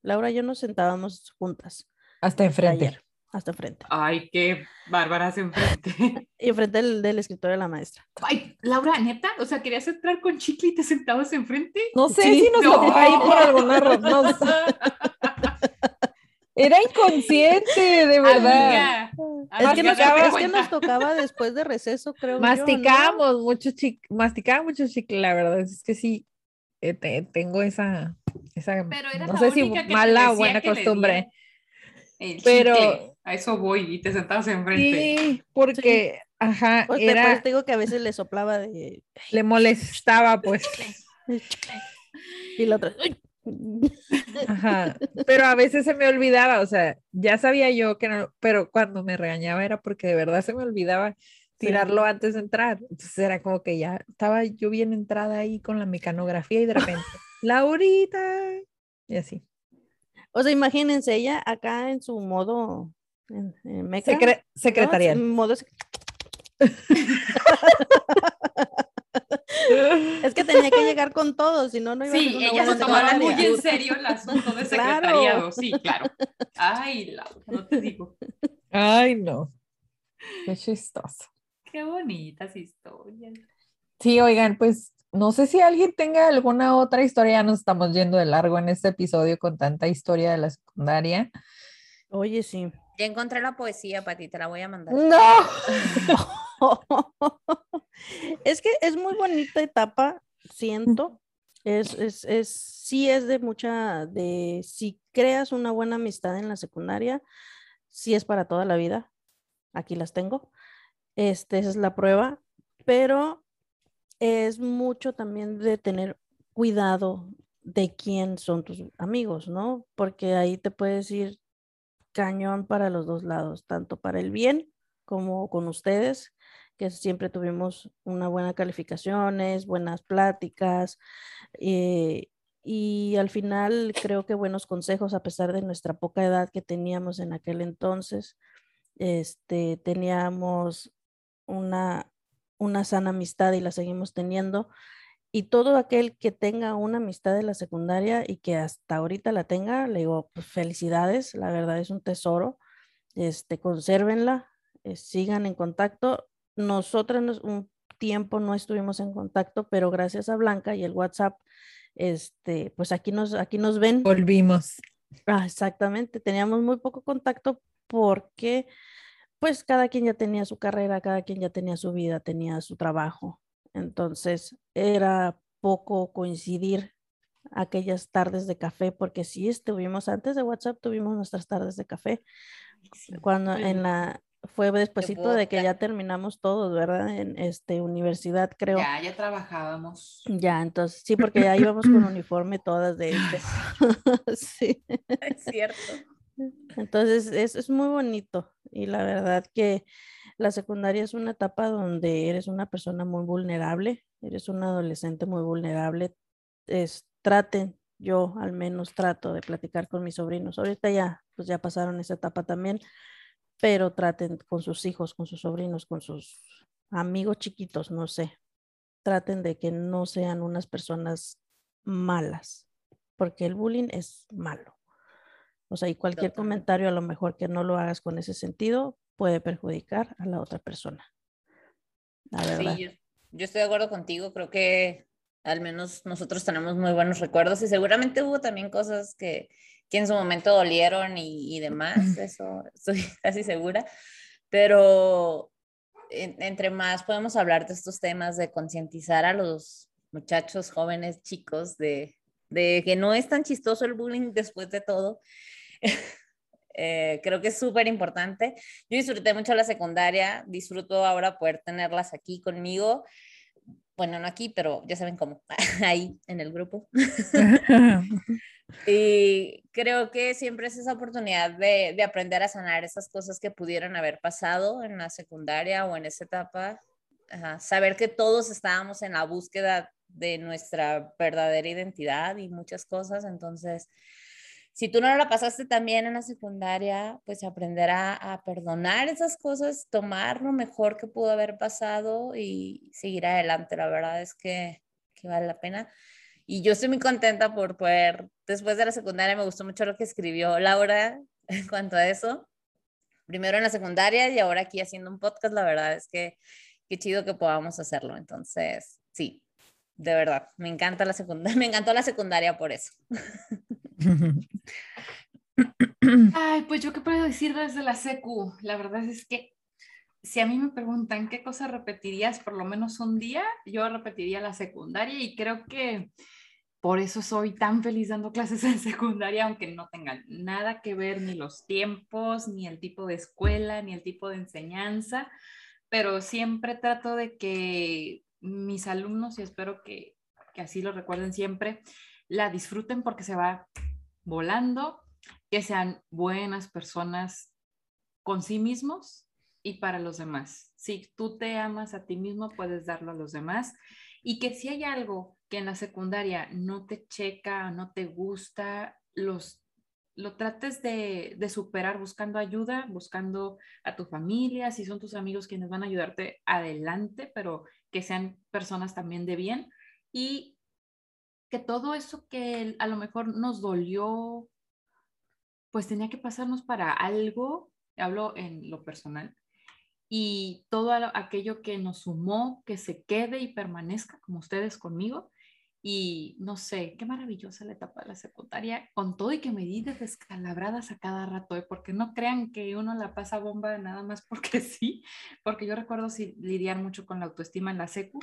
Laura y yo nos sentábamos juntas. hasta enfrente. Hasta enfrente. Ay, qué bárbaras enfrente. Y enfrente del, del escritorio de la maestra. Ay, Laura, neta, o sea, querías entrar con chicle y te sentabas enfrente. No sé Sí, si nos no. ahí por alguna razón. no sé. Era inconsciente, de verdad. Amiga, Es que, nos, date es que cuenta. nos tocaba después de receso, creo yo, ¿no? Masticábamos mucho chicle, masticaba mucho chicle, la verdad es que sí, eh, te- tengo esa, esa Pero era no sé si mala o buena costumbre. Pero- chicle, a eso voy y te sentabas enfrente. Sí, porque, ajá, Pues, era, te digo que a veces le soplaba de... le molestaba, pues, Y la otra... ajá, pero a veces se me olvidaba, o sea, ya sabía yo que no, pero cuando me regañaba era porque de verdad se me olvidaba tirarlo antes de entrar, entonces era como que ya estaba yo bien entrada ahí con la mecanografía y de repente, Laurita, y así. O sea, imagínense, ella acá en su modo... En, en meca, Secre- ¿no? secretarial. En modo sec- Es que tenía que llegar con todo, si no, no iba a ser Sí, ella se tomaba muy en serio el asunto de Claro. secretariado. Sí, claro. Ay, Laura, no te digo. Ay, no. Qué chistoso. Qué bonitas historias. Sí, oigan, pues no sé si alguien tenga alguna otra historia, ya nos estamos yendo de largo en este episodio con tanta historia de la secundaria. Oye, sí. Ya encontré la poesía, Pati, te la voy a mandar. No. es que es muy bonita etapa, siento. Es, es, es, sí es de mucha, de si creas una buena amistad en la secundaria, sí es para toda la vida. Aquí las tengo. Este, esa es la prueba, pero es mucho también de tener cuidado de quién son tus amigos, ¿no? Porque ahí te puedes ir cañón para los dos lados, tanto para el bien como con ustedes, que siempre tuvimos una buena calificaciones, buenas pláticas, eh, y al final creo que buenos consejos a pesar de nuestra poca edad que teníamos en aquel entonces. Este, teníamos una, una sana amistad y la seguimos teniendo. Y todo aquel que tenga una amistad de la secundaria y que hasta ahorita la tenga, le digo, pues, felicidades, la verdad es un tesoro. Este, consérvenla, eh, sigan en contacto. Nosotras nos- un tiempo no estuvimos en contacto, pero gracias a Blanca y el WhatsApp, este, pues aquí nos, aquí nos ven. Volvimos. Ah, exactamente, teníamos muy poco contacto porque pues cada quien ya tenía su carrera, cada quien ya tenía su vida, tenía su trabajo. Entonces era poco coincidir aquellas tardes de café, porque sí estuvimos antes de WhatsApp, tuvimos nuestras tardes de café. Cuando en la fue despuesito de que ya terminamos todos, ¿verdad? En este universidad, creo. Ya, ya trabajábamos. Ya, entonces sí, porque ya íbamos con uniforme todas de este. sí. Es cierto. Entonces es, es muy bonito y la verdad que la secundaria es una etapa donde eres una persona muy vulnerable, eres un adolescente muy vulnerable. Es, traten, yo al menos trato de platicar con mis sobrinos. Ahorita ya, pues ya pasaron esa etapa también, pero traten con sus hijos, con sus sobrinos, con sus amigos chiquitos, no sé. Traten de que no sean unas personas malas, porque el bullying es malo. O sea, y cualquier comentario a lo mejor que no lo hagas con ese sentido puede perjudicar a la otra persona. La verdad. Sí, yo, yo estoy de acuerdo contigo, creo que al menos nosotros tenemos muy buenos recuerdos y seguramente hubo también cosas que, que en su momento dolieron y, y demás, eso estoy casi segura, pero entre más podemos hablar de estos temas, de concientizar a los muchachos, jóvenes, chicos, de, de que no es tan chistoso el bullying después de todo. Eh, creo que es súper importante. Yo disfruté mucho la secundaria, disfruto ahora poder tenerlas aquí conmigo. Bueno, no aquí, pero ya saben cómo, ahí en el grupo. y creo que siempre es esa oportunidad de, de, aprender a sanar esas cosas que pudieron haber pasado en la secundaria o en esa etapa. Saber que todos estábamos en la búsqueda de nuestra verdadera identidad y muchas cosas. Entonces, si tú no la pasaste también en la secundaria, pues aprender a, perdonar esas cosas, tomar lo mejor que pudo haber pasado y seguir adelante. La verdad es que, que vale la pena. Y yo estoy muy contenta por poder, después de la secundaria, me gustó mucho lo que escribió Laura en cuanto a eso. Primero en la secundaria y ahora aquí haciendo un podcast, la verdad es que qué chido que podamos hacerlo. Entonces, sí, de verdad, me encanta la secundaria, me encantó la secundaria por eso. Ay, pues yo qué puedo decir desde la secu. La verdad es que si a mí me preguntan qué cosa repetirías por lo menos un día, yo repetiría la secundaria y creo que por eso soy tan feliz dando clases en secundaria, aunque no tengan nada que ver ni los tiempos, ni el tipo de escuela, ni el tipo de enseñanza, pero siempre trato de que mis alumnos, y espero que, que así lo recuerden siempre, la disfruten porque se va volando, que sean buenas personas con sí mismos y para los demás. Si tú te amas a ti mismo, puedes darlo a los demás. Y que si hay algo que en la secundaria no te checa, no te gusta, los, lo trates de, de superar buscando ayuda, buscando a tu familia, si son tus amigos quienes van a ayudarte adelante, pero que sean personas también de bien. Y que todo eso que a lo mejor nos dolió, pues tenía que pasarnos para algo, hablo en lo personal, y todo aquello que nos sumó, que se quede y permanezca como ustedes conmigo. Y no sé, qué maravillosa la etapa de la secundaria, con todo y que me di descalabradas a cada rato, ¿eh? porque no crean que uno la pasa bomba nada más porque sí, porque yo recuerdo sí, lidiar mucho con la autoestima en la secu,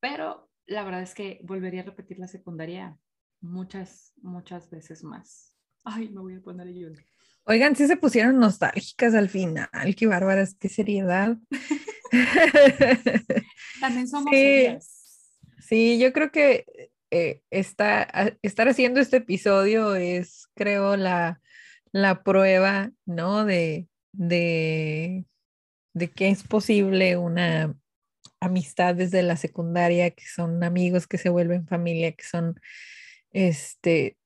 pero la verdad es que volvería a repetir la secundaria muchas, muchas veces más. Ay, me voy a poner yo. Oigan, sí se pusieron nostálgicas al final, qué bárbaras, qué seriedad. También somos sí, Sí, yo creo que eh, está, estar haciendo este episodio es, creo, la, la prueba, ¿no? De, de, de que es posible una amistades de la secundaria, que son amigos que se vuelven familia, que son, este,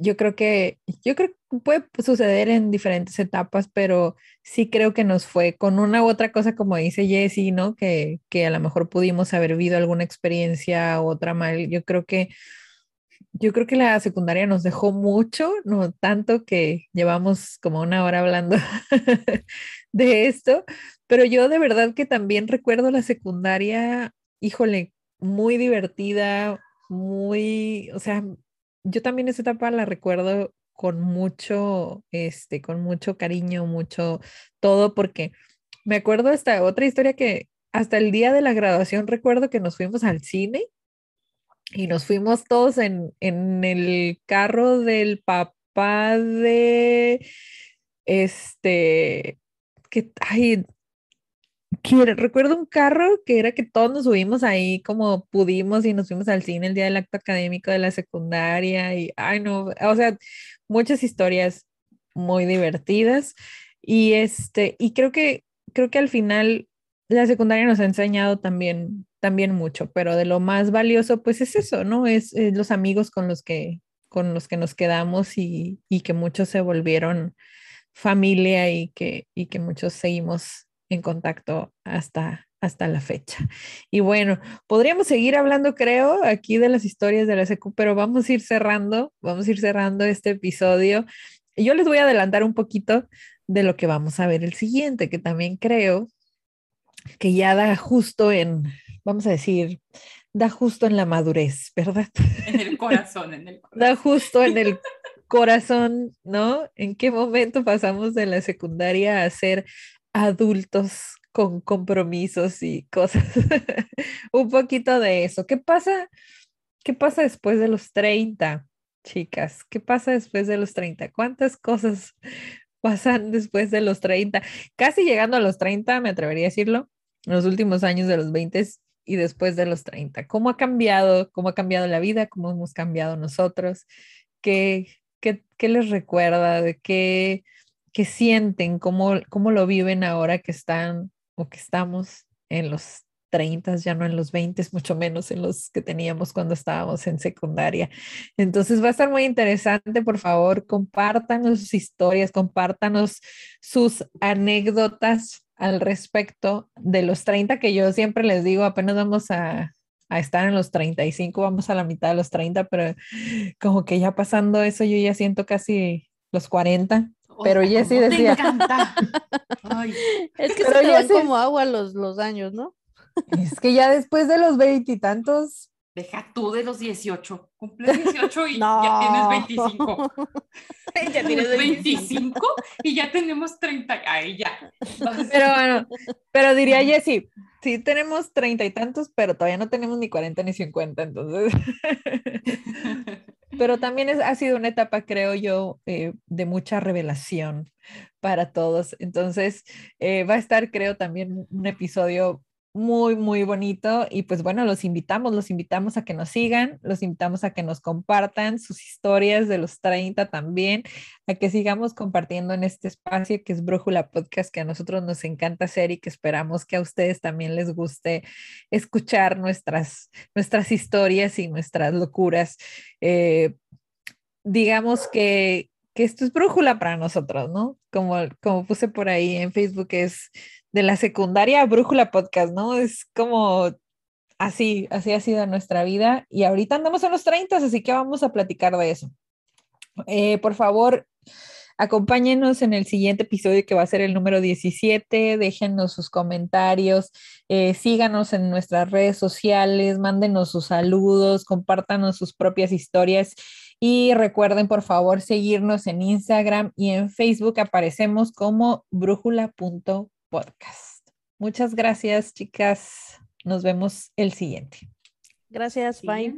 yo creo que, yo creo que puede suceder en diferentes etapas, pero sí creo que nos fue con una u otra cosa, como dice Jessie, ¿no? Que, que a lo mejor pudimos haber vivido alguna experiencia u otra mal. Yo creo que, yo creo que la secundaria nos dejó mucho, no tanto que llevamos como una hora hablando de esto, pero yo de verdad que también recuerdo la secundaria, híjole, muy divertida, muy, o sea, yo también esa etapa la recuerdo con mucho, este, con mucho cariño, mucho todo, porque me acuerdo esta otra historia que hasta el día de la graduación recuerdo que nos fuimos al cine y nos fuimos todos en, en el carro del papá de, este, que, ay, recuerdo un carro que era que todos nos subimos ahí como pudimos y nos fuimos al cine el día del acto académico de la secundaria y, ay no, o sea, muchas historias muy divertidas y este, y creo que, creo que al final la secundaria nos ha enseñado también, también mucho, pero de lo más valioso pues es eso, ¿no? Es, los amigos con los que, con los que nos quedamos y, y que muchos se volvieron familia y que, y que muchos seguimos en contacto hasta, hasta la fecha. Y bueno, podríamos seguir hablando, creo, aquí de las historias de la SECU, pero vamos a ir cerrando, vamos a ir cerrando este episodio. Yo les voy a adelantar un poquito de lo que vamos a ver el siguiente, que también creo que ya da justo en, vamos a decir, da justo en la madurez, ¿verdad? En el corazón, en el corazón. Da justo en el corazón, ¿no? ¿En qué momento pasamos de la secundaria a ser adultos con compromisos y cosas. un poquito de eso. ¿Qué pasa? ¿Qué pasa después de los 30, chicas? ¿Qué pasa después de los 30? ¿Cuántas cosas pasan después de los 30? Casi llegando a los 30, me atrevería a decirlo, en los últimos años de los 20 y después de los 30. ¿Cómo ha cambiado? ¿Cómo ha cambiado la vida? ¿Cómo hemos cambiado nosotros? ¿Qué, qué, qué les recuerda? ¿De qué, qué sienten? ¿Cómo, ¿Cómo lo viven ahora que están o que estamos en los 30, ya no en los 20, mucho menos en los que teníamos cuando estábamos en secundaria. Entonces va a estar muy interesante, por favor, compártanos sus historias, compártanos sus anécdotas al respecto de los 30, que yo siempre les digo, apenas vamos a, a estar en los 35, vamos a la mitad de los 30, pero como que ya pasando eso, yo ya siento casi los 40. Pero Jessy decía. Es que se van como agua los, los años, ¿no? Es que ya después de los veintitantos. Deja tú de los 18. Cumples 18 y ya tienes 25. ya tienes 25 y ya tenemos 30. Ahí ya. Pero bueno, pero diría Jessy, sí tenemos treinta y tantos, pero todavía no tenemos ni 40 ni 50, entonces. pero también es, ha sido una etapa, creo yo, eh, de mucha revelación para todos. Entonces, eh, va a estar, creo, también un episodio muy, muy bonito. Y pues bueno, los invitamos, los invitamos a que nos sigan, los invitamos a que nos compartan sus historias de los 30 también, a que sigamos compartiendo en este espacio que es Brújula Podcast, que a nosotros nos encanta hacer y que esperamos que a ustedes también les guste escuchar nuestras, nuestras historias y nuestras locuras. Eh, digamos que, que esto es brújula para nosotros, ¿no? Como, como puse por ahí en Facebook, es de la secundaria Brújula Podcast, ¿no? Es como así, así ha sido nuestra vida y ahorita andamos en los 30, así que vamos a platicar de eso. Eh, por favor, acompáñenos en el siguiente episodio que va a ser el número 17, déjenos sus comentarios, eh, síganos en nuestras redes sociales, mándenos sus saludos, compártanos sus propias historias y recuerden por favor seguirnos en Instagram y en Facebook aparecemos como brújula.com podcast. Muchas gracias, chicas. Nos vemos el siguiente. Gracias, bye.